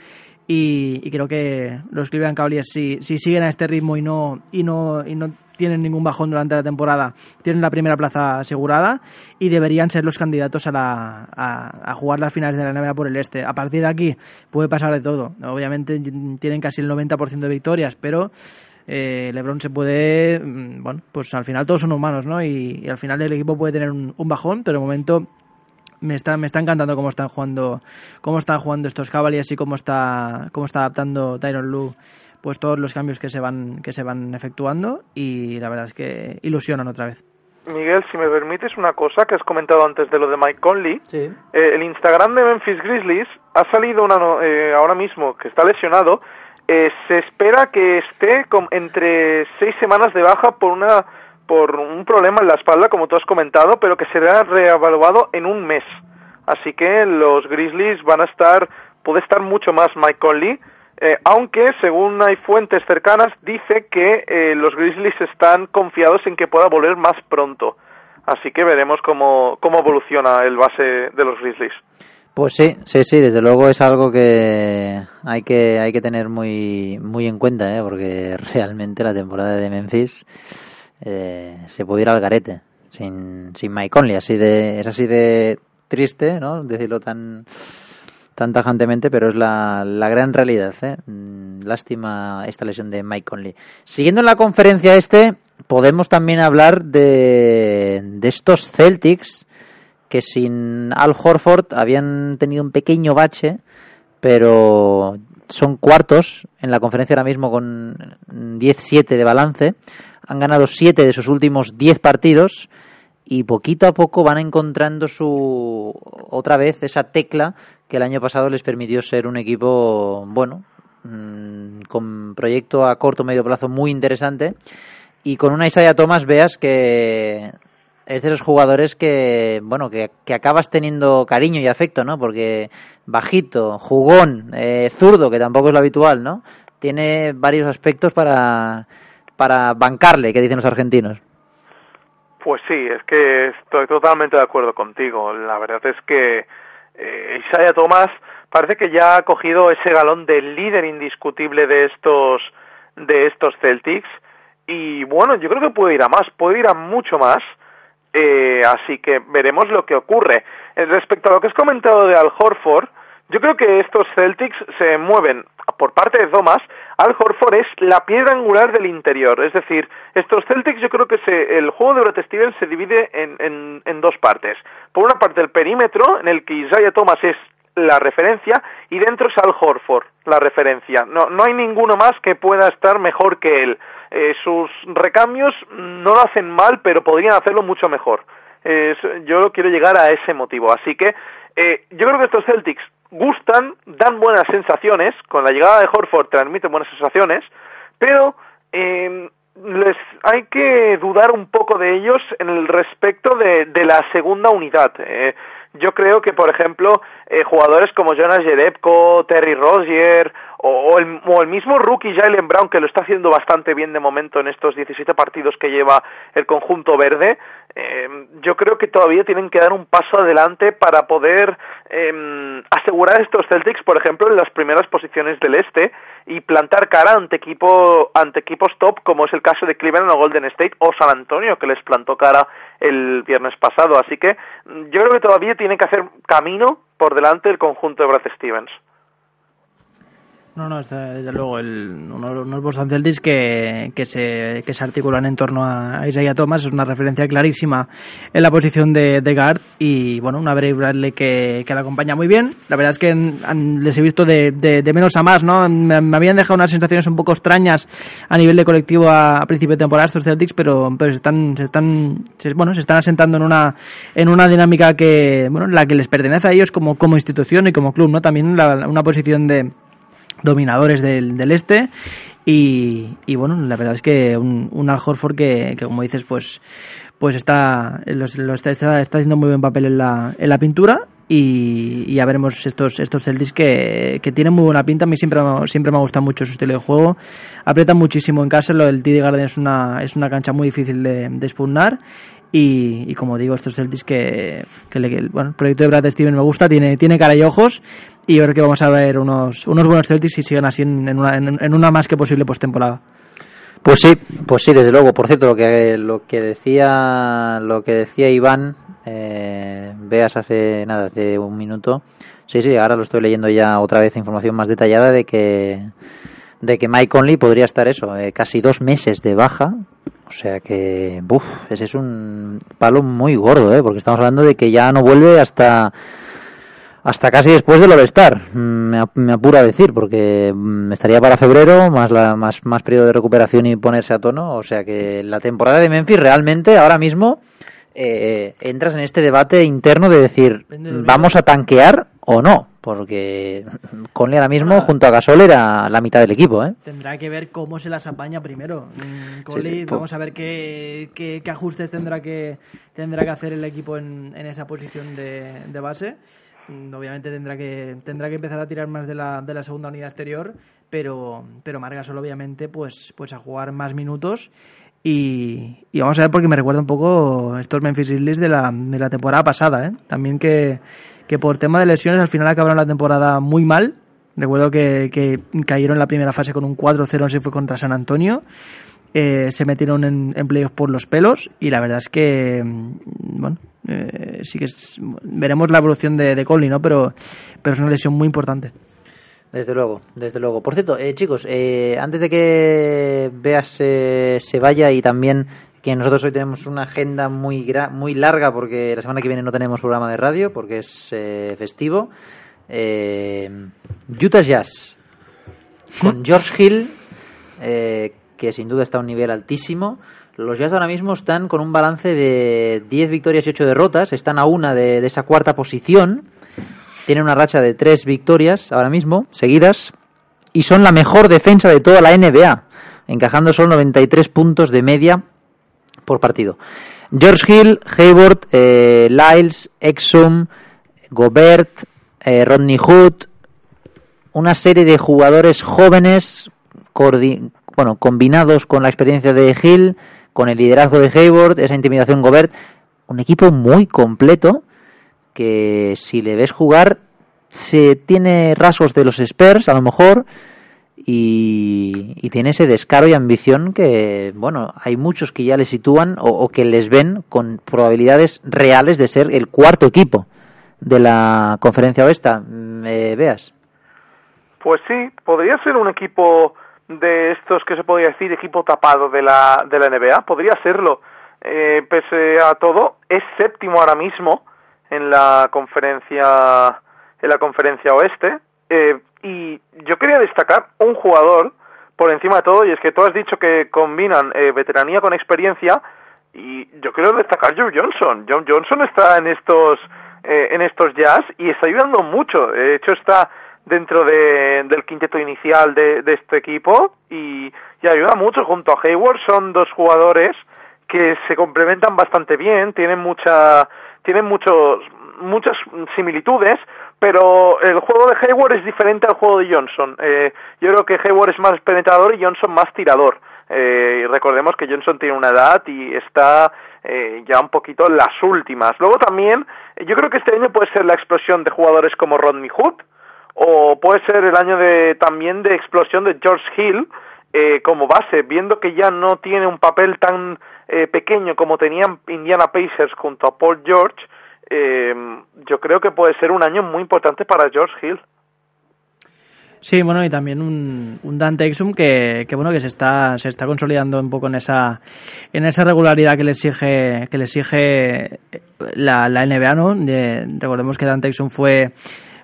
Y, creo que los Cleveland Cavaliers si, si siguen a este ritmo y no y no y no tienen ningún bajón durante la temporada tienen la primera plaza asegurada y deberían ser los candidatos a, la, a, jugar las finales de la NBA por el este. A partir de aquí puede pasar de todo. Obviamente tienen casi el 90% de victorias pero eh, LeBron se puede mm, bueno pues al final todos son humanos no y, y al final el equipo puede tener un, un bajón pero de momento me está, me está encantando cómo están jugando cómo están jugando estos Cavaliers y cómo está cómo está adaptando Tyron Lue pues todos los cambios que se van que se van efectuando y la verdad es que ilusionan otra vez Miguel, si me permites una cosa que has comentado antes de lo de Mike Conley, eh, el Instagram de Memphis Grizzlies ha salido una no- eh, ahora mismo que está lesionado. Eh, se espera que esté con- entre seis semanas de baja por una por un problema en la espalda, como tú has comentado, pero que será reevaluado en un mes. Así que los Grizzlies van a estar, puede estar mucho más Mike Conley, eh, aunque según hay fuentes cercanas dice que eh, los Grizzlies están confiados en que pueda volver más pronto. Así que veremos cómo, cómo evoluciona el base de los Grizzlies. Pues sí, sí, sí, desde luego es algo que hay que hay que tener muy muy en cuenta, ¿eh? porque realmente la temporada de Memphis eh, se puede ir al garete sin, sin Mike Conley, así de es así de triste, ¿no? Decirlo tan tan tajantemente, pero es la, la gran realidad, ¿eh? Mm, Lástima esta lesión de Mike Conley. Siguiendo en la conferencia este, podemos también hablar de, de estos Celtics que sin Al Horford habían tenido un pequeño bache, pero son cuartos en la conferencia ahora mismo con 10-7 de balance. Han ganado 7 de sus últimos 10 partidos y poquito a poco van encontrando su otra vez esa tecla que el año pasado les permitió ser un equipo bueno mm, con proyecto a corto medio plazo muy interesante. Y con una Isaiah Thomas veas que es de esos jugadores que bueno que, que acabas teniendo cariño y afecto no porque bajito jugón eh, zurdo que tampoco es lo habitual no tiene varios aspectos para para bancarle que dicen los argentinos. Pues sí, es que estoy totalmente de acuerdo contigo. La verdad es que eh, Isaiah Thomas parece que ya ha cogido ese galón de líder indiscutible de estos de estos Celtics y bueno, yo creo que puede ir a más, puede ir a mucho más. Eh, así que veremos lo que ocurre. Eh, respecto a lo que has comentado de Al Horford, yo creo que estos Celtics se mueven por parte de Thomas. Al Horford es la piedra angular del interior. Es decir, estos Celtics yo creo que se, el juego de Brad Stevens se divide en, en, en dos partes. Por una parte el perímetro, en el que Isaiah Thomas es la referencia, y dentro es Al Horford la referencia. No, no hay ninguno más que pueda estar mejor que él. Eh, sus recambios no lo hacen mal, pero podrían hacerlo mucho mejor. Eh, yo quiero llegar a ese motivo. Así que eh, yo creo que estos Celtics gustan, dan buenas sensaciones, con la llegada de Horford transmiten buenas sensaciones, pero eh, les hay que dudar un poco de ellos en el respecto de, de la segunda unidad. Eh, yo creo que, por ejemplo, eh, jugadores como Jonas Jerebko, Terry Rozier o, el, o el mismo rookie Jalen Brown, que lo está haciendo bastante bien de momento en estos 17 partidos que lleva el conjunto verde, eh, yo creo que todavía tienen que dar un paso adelante para poder eh, asegurar estos Celtics, por ejemplo, en las primeras posiciones del este y plantar cara ante equipo ante equipos top como es el caso de Cleveland o Golden State o San Antonio que les plantó cara el viernes pasado. Así que yo creo que todavía tiene que hacer camino por delante el conjunto de Brad Stevens. No, no, está, desde luego, el, uno- unos Boston Celtics que, que, se, que se articulan en torno a Isaiah Thomas, es una referencia clarísima en la posición de, de guard y bueno, una Brave Bradley que, que la acompaña muy bien. La verdad es que han- les he visto de, de- de menos a más, ¿no? Me, me habían dejado unas sensaciones un poco extrañas a nivel de colectivo a, a principio de temporada estos Celtics, pero, pero se están, se están, se- bueno, se están asentando en una, en una dinámica que, bueno, la que les pertenece a ellos como, como institución y como club, ¿no? También la- una posición de, dominadores del, del este. Y, y bueno la verdad es que un, un Al Horford que, que como dices pues pues está, los- lo está, está, haciendo muy buen papel en la, en la pintura. Y, y ya veremos estos estos Celtics que, que tienen muy buena pinta. A mí siempre siempre me ha gustado mucho su estilo de juego. Aprietan muchísimo en casa. Del TD Garden es una es una cancha muy difícil de, de expugnar y, y como digo, estos Celtics que, que, le- bueno, el proyecto de Brad Steven me gusta, tiene, tiene cara y ojos y yo creo que vamos a ver unos, unos buenos Celtics si siguen así en, una, en, en una más que posible postemporada. Pues sí, pues sí, desde luego. Por cierto, lo que lo que decía lo que decía Iván, eh, veas hace nada, hace un minuto. Sí, sí, ahora lo estoy leyendo ya otra vez información más detallada de que de que Mike Conley podría estar eso, eh, casi dos meses de baja. O sea que, buf, ese es un palo muy gordo, ¿eh? Porque estamos hablando de que ya no vuelve hasta hasta casi después del All-Star, mm, me, ap- me apura a decir, porque mm, estaría para febrero, más, la, más, más periodo de recuperación y ponerse a tono. O sea que la temporada de Memphis realmente ahora mismo eh, entras en este debate interno de decir, ¿vamos a tanquear o no? Porque Conley ahora mismo, junto a Gasol, era la mitad del equipo, ¿eh? Tendrá que ver cómo se las apaña primero. Mm, Conley, Sí, sí, po- vamos a ver qué, qué, qué ajustes tendrá que tendrá que hacer el equipo en, en esa posición de, de base. Mm, Obviamente tendrá que tendrá que empezar a tirar más de la, de la segunda unidad exterior, pero pero Margasol obviamente pues pues a jugar más minutos y, y vamos a ver porque me recuerda un poco estos Memphis Grizzlies de la, de la temporada pasada, ¿eh? También que, que por tema de lesiones al final acabaron la temporada muy mal. Recuerdo que, que cayeron en la primera fase con un 4-0, se fue contra San Antonio. Eh, se metieron en, en playoffs por los pelos y la verdad es que, mm, bueno, eh, sí que es, veremos la evolución de, de Conley, ¿no? Pero, pero es una lesión muy importante. Desde luego, desde luego. Por cierto, eh, chicos, eh, antes de que Veas eh, se vaya y también que nosotros hoy tenemos una agenda muy muy larga porque la semana que viene no tenemos programa de radio porque es eh, festivo. Eh, Utah Jazz con George Hill, eh, que sin duda está a un nivel altísimo. Los Jazz ahora mismo están con un balance de 10 victorias y 8 derrotas, están a una de, de esa cuarta posición tienen una racha de tres victorias ahora mismo, seguidas, y son la mejor defensa de toda la NBA, encajando solo 93 puntos de media por partido. George Hill, Hayward, eh, Lyles, Exum, Gobert, eh, Rodney Hood, una serie de jugadores jóvenes, bueno, combinados con la experiencia de Hill, con el liderazgo de Hayward, esa intimidación Gobert, un equipo muy completo que si le ves jugar se tiene rasgos de los Spurs a lo mejor y, tiene ese descaro y ambición que bueno hay muchos que ya le sitúan o, o que les ven con probabilidades reales de ser el cuarto equipo de la conferencia oeste. Mm, eh, veas Pues sí, podría ser un equipo de estos que se podría decir equipo tapado de la, de la NBA, podría serlo. Eh, pese a todo, es séptimo ahora mismo en la conferencia en la conferencia oeste. Eh, y yo quería destacar un jugador por encima de todo y es que tú has dicho que combinan eh, veteranía con experiencia y yo quiero destacar Joe Johnson. John Johnson está en estos eh, en estos jazz y está ayudando mucho. De hecho está dentro de, del quinteto inicial de, de este equipo y, y ayuda mucho junto a Hayward. Son dos jugadores que se complementan bastante bien, tienen mucha tienen muchos muchas similitudes, pero el juego de Hayward es diferente al juego de Johnson. Eh, yo creo que Hayward es más penetrador y Johnson más tirador. Eh, recordemos que Johnson tiene una edad y está eh, ya un poquito en las últimas. Luego también, yo creo que este año puede ser la explosión de jugadores como Rodney Hood, o puede ser el año de también de explosión de George Hill eh, como base, viendo que ya no tiene un papel tan eh, pequeño como tenían Indiana Pacers junto a Paul George, eh, yo creo que puede ser un año muy importante para George Hill. Sí, bueno, y también un, un Dante Exum que, que bueno que se está se está consolidando un poco en esa en esa regularidad que le exige que le exige la, la NBA, ¿no? De- recordemos que Dante Exum fue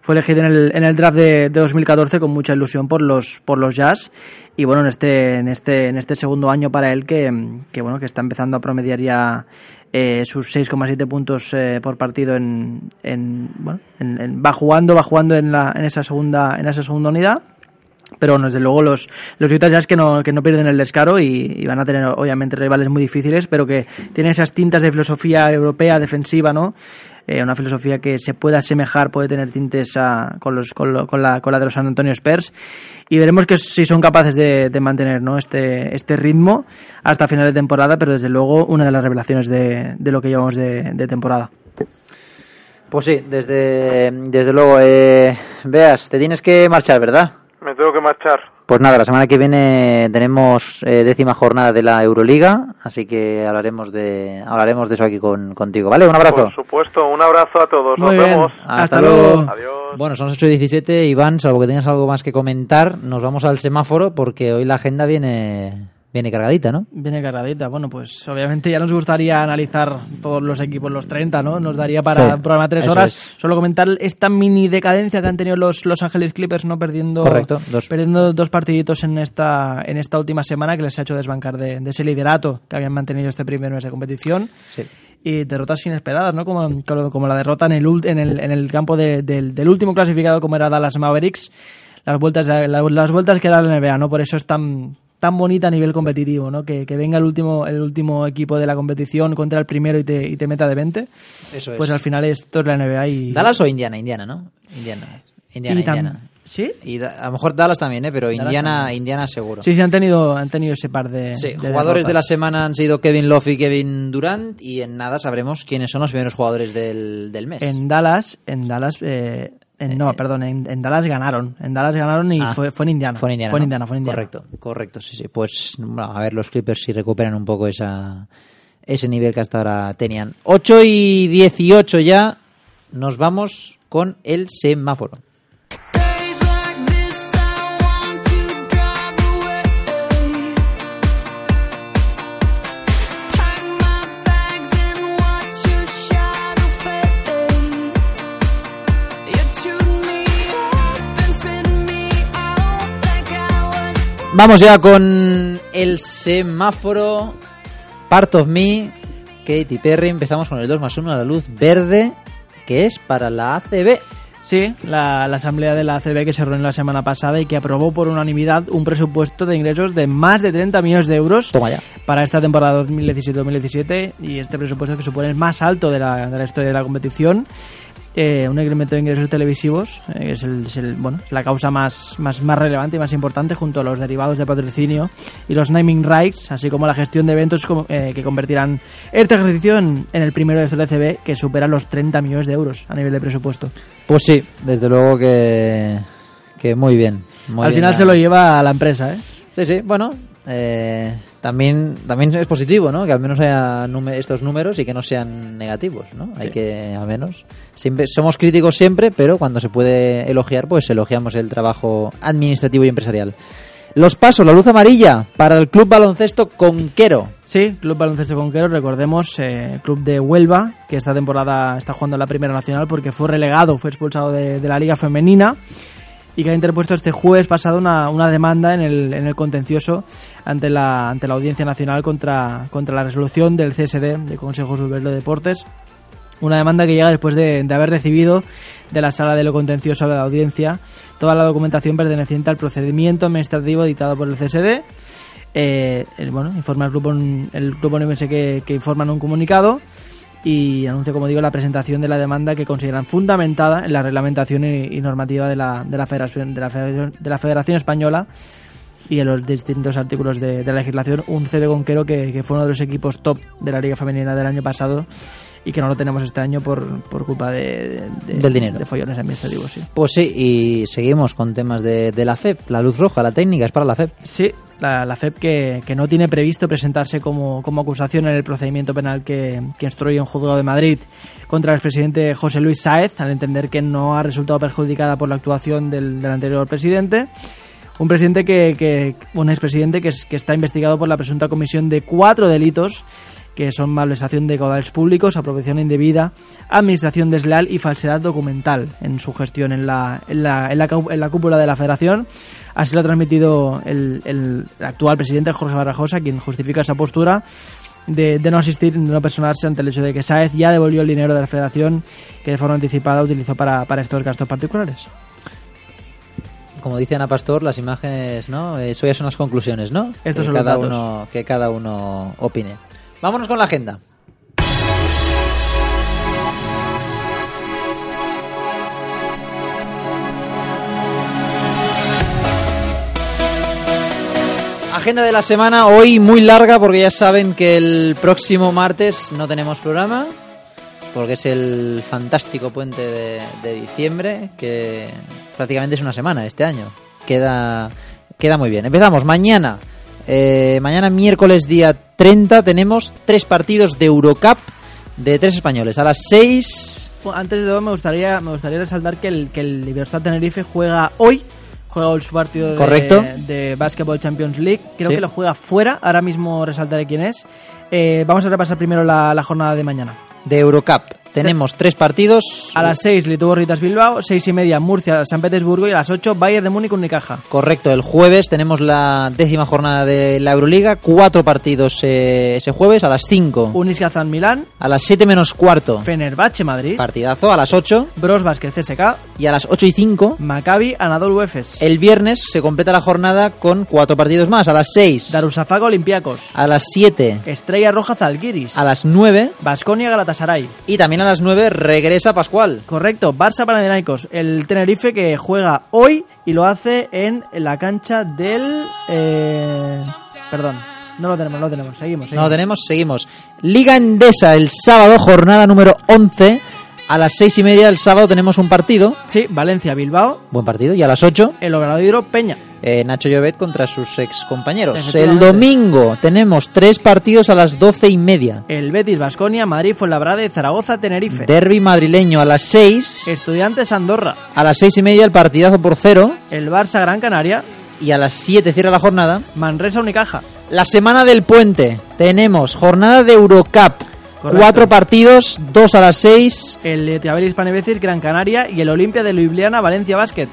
fue elegido en el, en el draft de, de 2014 con mucha ilusión por los por los Jazz y bueno en este en este en este segundo año para él que, que bueno que está empezando a promediar ya eh, sus 6,7 puntos eh, por partido en, en bueno en- va jugando va jugando en la en esa segunda en esa segunda unidad pero desde luego los, los Utah Jazz que no, que no pierden el descaro y, y van a tener obviamente rivales muy difíciles, pero que tienen esas tintas de filosofía europea defensiva, ¿no? Eh, una filosofía que se puede asemejar, puede tener tintes a- con, los, con, lo- con la, con la de los San Antonio Spurs y veremos que si son capaces de, de mantener ¿no? este, este ritmo hasta final de temporada, pero desde luego una de las revelaciones de, de lo que llevamos de, de temporada. Pues sí, desde, desde luego. Eh, Veas, te tienes que marchar, ¿verdad? Me tengo que marchar. Pues nada, la semana que viene tenemos eh, décima jornada de la Euroliga, así que hablaremos de hablaremos de eso aquí con, contigo, ¿vale? Un abrazo. Por supuesto, un abrazo a todos. Muy Nos bien. vemos. Hasta, luego. Adiós. Bueno, son las 8 y 17. Iván, salvo que tengas algo más que comentar, nos vamos al semáforo porque hoy la agenda viene, viene cargadita, ¿no? Viene cargadita. Bueno, pues obviamente ya nos gustaría analizar todos los equipos, los 30, ¿no? Nos daría para Sí, programa tres horas. es. Solo comentar esta mini decadencia que han tenido los Los Ángeles Clippers, ¿no? Perdiendo, Correcto, dos. perdiendo dos partiditos en esta, en esta última semana que les ha hecho desbancar de, de ese liderato que habían mantenido este primer mes de competición. Sí. Y derrotas inesperadas, ¿no? Como, como, la derrota en el, en el, en el campo de- del, del último clasificado como era Dallas Mavericks. Las vueltas, la- las vueltas que da la NBA, ¿no? Por eso es tan, tan bonita a nivel competitivo, ¿no? Que, que venga el último, el último equipo de la competición contra el primero y te, y te meta de 20. Eso Pues es. al final esto es la NBA y... ¿Dallas o Indiana? Indiana, ¿no? Indiana. Indiana, Indiana. ¿Sí? Y da- a lo mejor Dallas también, ¿eh? Pero Dallas Indiana, también. Indiana seguro. Sí, sí, han tenido, han tenido ese par de... Sí, de jugadores de la semana han sido Kevin Love y Kevin Durant y en nada sabremos quiénes son los primeros jugadores del, del mes. En Dallas, en Dallas, eh, en- no, perdón, en, en Dallas ganaron. En Dallas ganaron y Ah, fue, fue en Indiana. Fue en Indiana. Fue en ¿no? Indiana, fue en Indiana. Correcto, correcto, sí, sí. Pues bueno, a ver los Clippers si recuperan un poco esa ese nivel que hasta ahora tenían. 8 y 18 ya, nos vamos con el semáforo. Vamos ya con el semáforo. Part of Me, Katy Perry. Empezamos con el 2 más 1 a la luz verde, que es para la ACB. Sí, la, la asamblea de la ACB que se reunió la semana pasada y que aprobó por unanimidad un presupuesto de ingresos de más de 30 millones de euros para esta temporada 2017-2017 y este presupuesto que supone el más alto de la, de la historia de la competición. Eh, un incremento de ingresos televisivos, eh, que es, el, es el- bueno, la causa más, más, más relevante y más importante junto a los derivados de patrocinio y los naming rights, así como la gestión de eventos eh, que convertirán este ejercicio en, en el primero de la CB que supera los 30 millones de euros a nivel de presupuesto. Pues sí, desde luego que, que muy bien. muy Al bien final la- se lo lleva a la empresa, ¿eh? Sí, sí, bueno, eh, también, también es positivo, ¿no? Que al menos haya estos números y que no sean negativos, ¿no? Hay Sí. que, al menos, siempre, somos críticos siempre, pero cuando se puede elogiar, pues elogiamos el trabajo administrativo y empresarial. Los pasos, la luz amarilla para el Club Baloncesto Conquero. Sí, Club Baloncesto Conquero, recordemos, eh, club de Huelva, que esta temporada está jugando en la Primera Nacional porque fue relegado, fue expulsado de, de la Liga Femenina y que ha interpuesto este jueves pasado una, una demanda en el, en el contencioso ante la, ante la Audiencia Nacional contra, contra la resolución del CSD, del Consejo Superior de Deportes. Una demanda que llega después de, de haber recibido de la sala de lo contencioso de la audiencia toda la documentación perteneciente al procedimiento administrativo dictado por el CSD. Eh, el, bueno, informa el grupo, el grupo onubense que, que informa en un comunicado y anuncia, como digo, la presentación de la demanda que consideran fundamentada en la reglamentación y, y normativa de la, de la Federación de la Federación, de la Federación Española y en los distintos artículos de, de la legislación. Un CB Conquero que, que fue uno de los equipos top de la Liga Femenina del año pasado y que no lo tenemos este año por, por culpa de, de- Del dinero. de follones administrativos. Sí. Pues sí, y seguimos con temas de, la FEP. La luz roja, la técnica es para la FEP. Sí, la, la FEP que, que no tiene previsto presentarse como, como acusación en el procedimiento penal que, que instruye un juzgado de Madrid contra el expresidente José Luis Sáez, al entender que no ha resultado perjudicada por la actuación del, del anterior presidente. Un presidente que, que un expresidente que, que está investigado por la presunta comisión de cuatro delitos que son malversación de caudales públicos, apropiación indebida, administración desleal y falsedad documental en su gestión en la, en la, en la, en la cúpula de la federación. Así lo ha transmitido el, actual presidente Jorge Barrajosa, quien justifica esa postura de, de no asistir, de no personarse ante el hecho de que Sáez ya devolvió el dinero de la federación que de forma anticipada utilizó para estos gastos particulares. Como dice Ana Pastor, las imágenes, ¿no? Eso ya son las conclusiones, ¿no? Estos que son los cada datos. uno que cada uno opine. Vámonos con la agenda. Agenda de la semana, hoy muy larga porque ya saben que el próximo martes no tenemos programa, porque es el fantástico puente de, de diciembre, que prácticamente es una semana este año. Queda, queda muy bien. Empezamos mañana. eh, mañana miércoles día 30 tenemos tres partidos de Eurocup de tres españoles. A las 6 Bueno, Antes de todo me gustaría, me gustaría resaltar que el, que el Iberostar Tenerife juega hoy, juega su partido de, Correcto. de Basketball Champions League. Creo Sí. que lo juega fuera, ahora mismo resaltaré quién es. Eh, vamos a repasar primero la, la jornada de mañana. De Eurocup. Tenemos tres partidos. A las 6 Lituvo Ritas Bilbao, 6 y media Murcia San Petersburgo y a las 8 Bayern de Múnich Unicaja. Correcto, el jueves tenemos la décima jornada de la Euroliga, cuatro partidos eh, ese jueves a las 5. Unis Kazan Milán, A las 7 menos cuarto, Fenerbahce Madrid, partidazo, a las 8 Bros Basket CSK, y a las 8 y 5. Maccabi Anadolu Efes, El viernes se completa la jornada con cuatro partidos más, a las 6, Darussafaga Olympiacos, a las 7, Estrella Roja Zalgiris, a las 9 Basconia Galatasaray. y también a las 9 regresa Pascual. Correcto, Barça Panathinaikos, el Tenerife que juega hoy y lo hace en la cancha del... eh, perdón, no lo tenemos, no lo tenemos, seguimos. No seguimos. lo tenemos, seguimos. Liga Endesa el sábado, jornada número 11. A las 6 y media el sábado tenemos un partido, Sí, Valencia Bilbao, buen partido, y a las 8 el Obradoiro Peña. eh, Nacho Llobet contra sus ex compañeros. El domingo tenemos tres partidos a las 12 y media. El Betis Basconia, Madrid Fuenlabrada y Zaragoza Tenerife. Derby madrileño a las 6. Estudiantes Andorra, A las 6 y media el partidazo por cero. el Barça Gran Canaria, Y a las 7 cierra la jornada. Manresa Unicaja. La semana del puente tenemos jornada de Eurocup. Correcto. Cuatro partidos, dos a las 6. El Etiabelis Panevecis Gran Canaria y el Olimpia de Ljubljana Valencia Basket.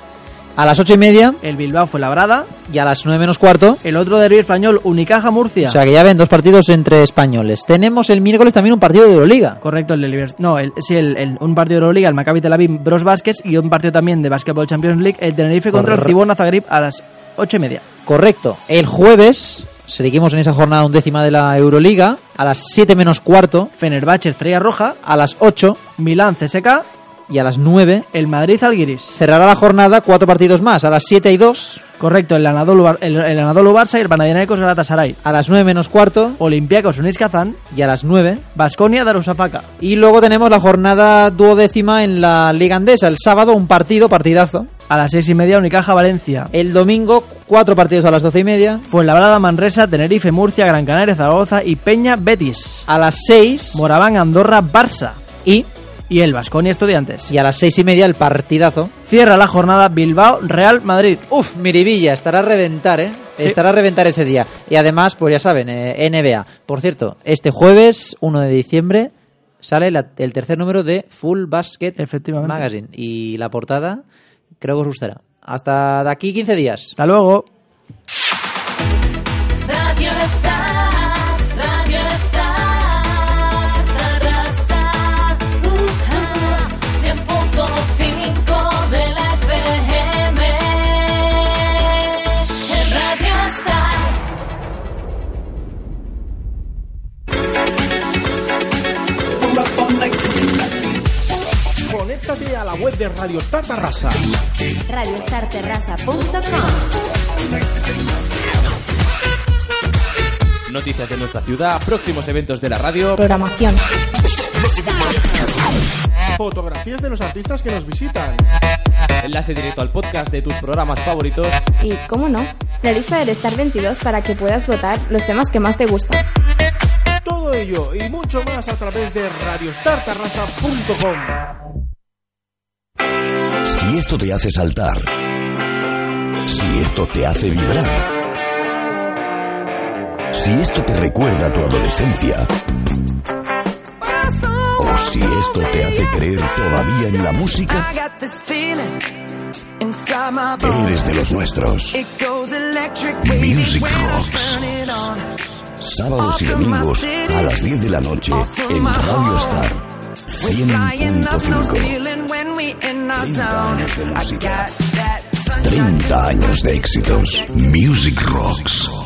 A las 8 y media El Bilbao Fuenlabrada, y a las 9 menos cuarto. el otro derbi español Unicaja Murcia. O sea que ya ven dos partidos entre españoles. Tenemos el miércoles también un partido de Euroliga. Correcto, el de No, el, sí, el, el- un partido de Euroliga, el Maccabi Tel Aviv Bros Baskets y un partido también de Basketball Champions League, el Tenerife contra el Cibona Zagreb a las ocho y media. Correcto. El jueves seguimos en esa jornada undécima de la Euroliga. A las 7 menos cuarto. Fenerbahce Estrella Roja, A las 8 Milán CSK, y a las 9 el Madrid Alguiris. cerrará la jornada cuatro partidos más. A las 7 y 2. Correcto, el Anadolu, el, el Anadolu Barça y el Panathinaikos Galatasaray. A las 9 menos cuarto Olympiacos Unis Kazán, y a las 9. Basconia Darusafaka. Y luego tenemos la jornada duodécima en la Liga Andesa. El sábado un partido, partidazo. A las seis y media Unicaja Valencia. El domingo cuatro partidos a las 12 y media. Fuenlabrada Manresa, Tenerife Murcia, Gran Canaria Zaragoza y Peña Betis. A las 6 Moraván Andorra Barça. y, Y el Basconia Estudiantes. y a las 6 y media el partidazo. Cierra la jornada Bilbao Real Madrid. Uf, Miribilla, estará a reventar, ¿eh? Sí. Estará a reventar ese día. Y además, pues ya saben, eh, NBA. Por cierto, este jueves, 1 de diciembre, sale la- el tercer número de Full Basket Efectivamente. Magazine. Y la portada, creo que os gustará. Hasta de aquí 15 días. Hasta luego. Web de Radio Star Tarrasa. radiostarterrasa.com Noticias de nuestra ciudad, próximos eventos de la radio. Programación. Fotografías de los artistas que nos visitan. enlace directo al podcast de tus programas favoritos. Y, cómo no, la lista del Star 22 para que puedas votar los temas que más te gustan. Todo ello y mucho más a través de radiostartarrasa.com. Si esto te hace saltar, si esto te hace vibrar, si esto te recuerda a tu adolescencia, o si esto te hace creer todavía en la música, eres de los nuestros. Music Rocks. Sábados y domingos a las 10 de la noche en Radio Star 100.5. 30 años de éxitos. Music Rocks.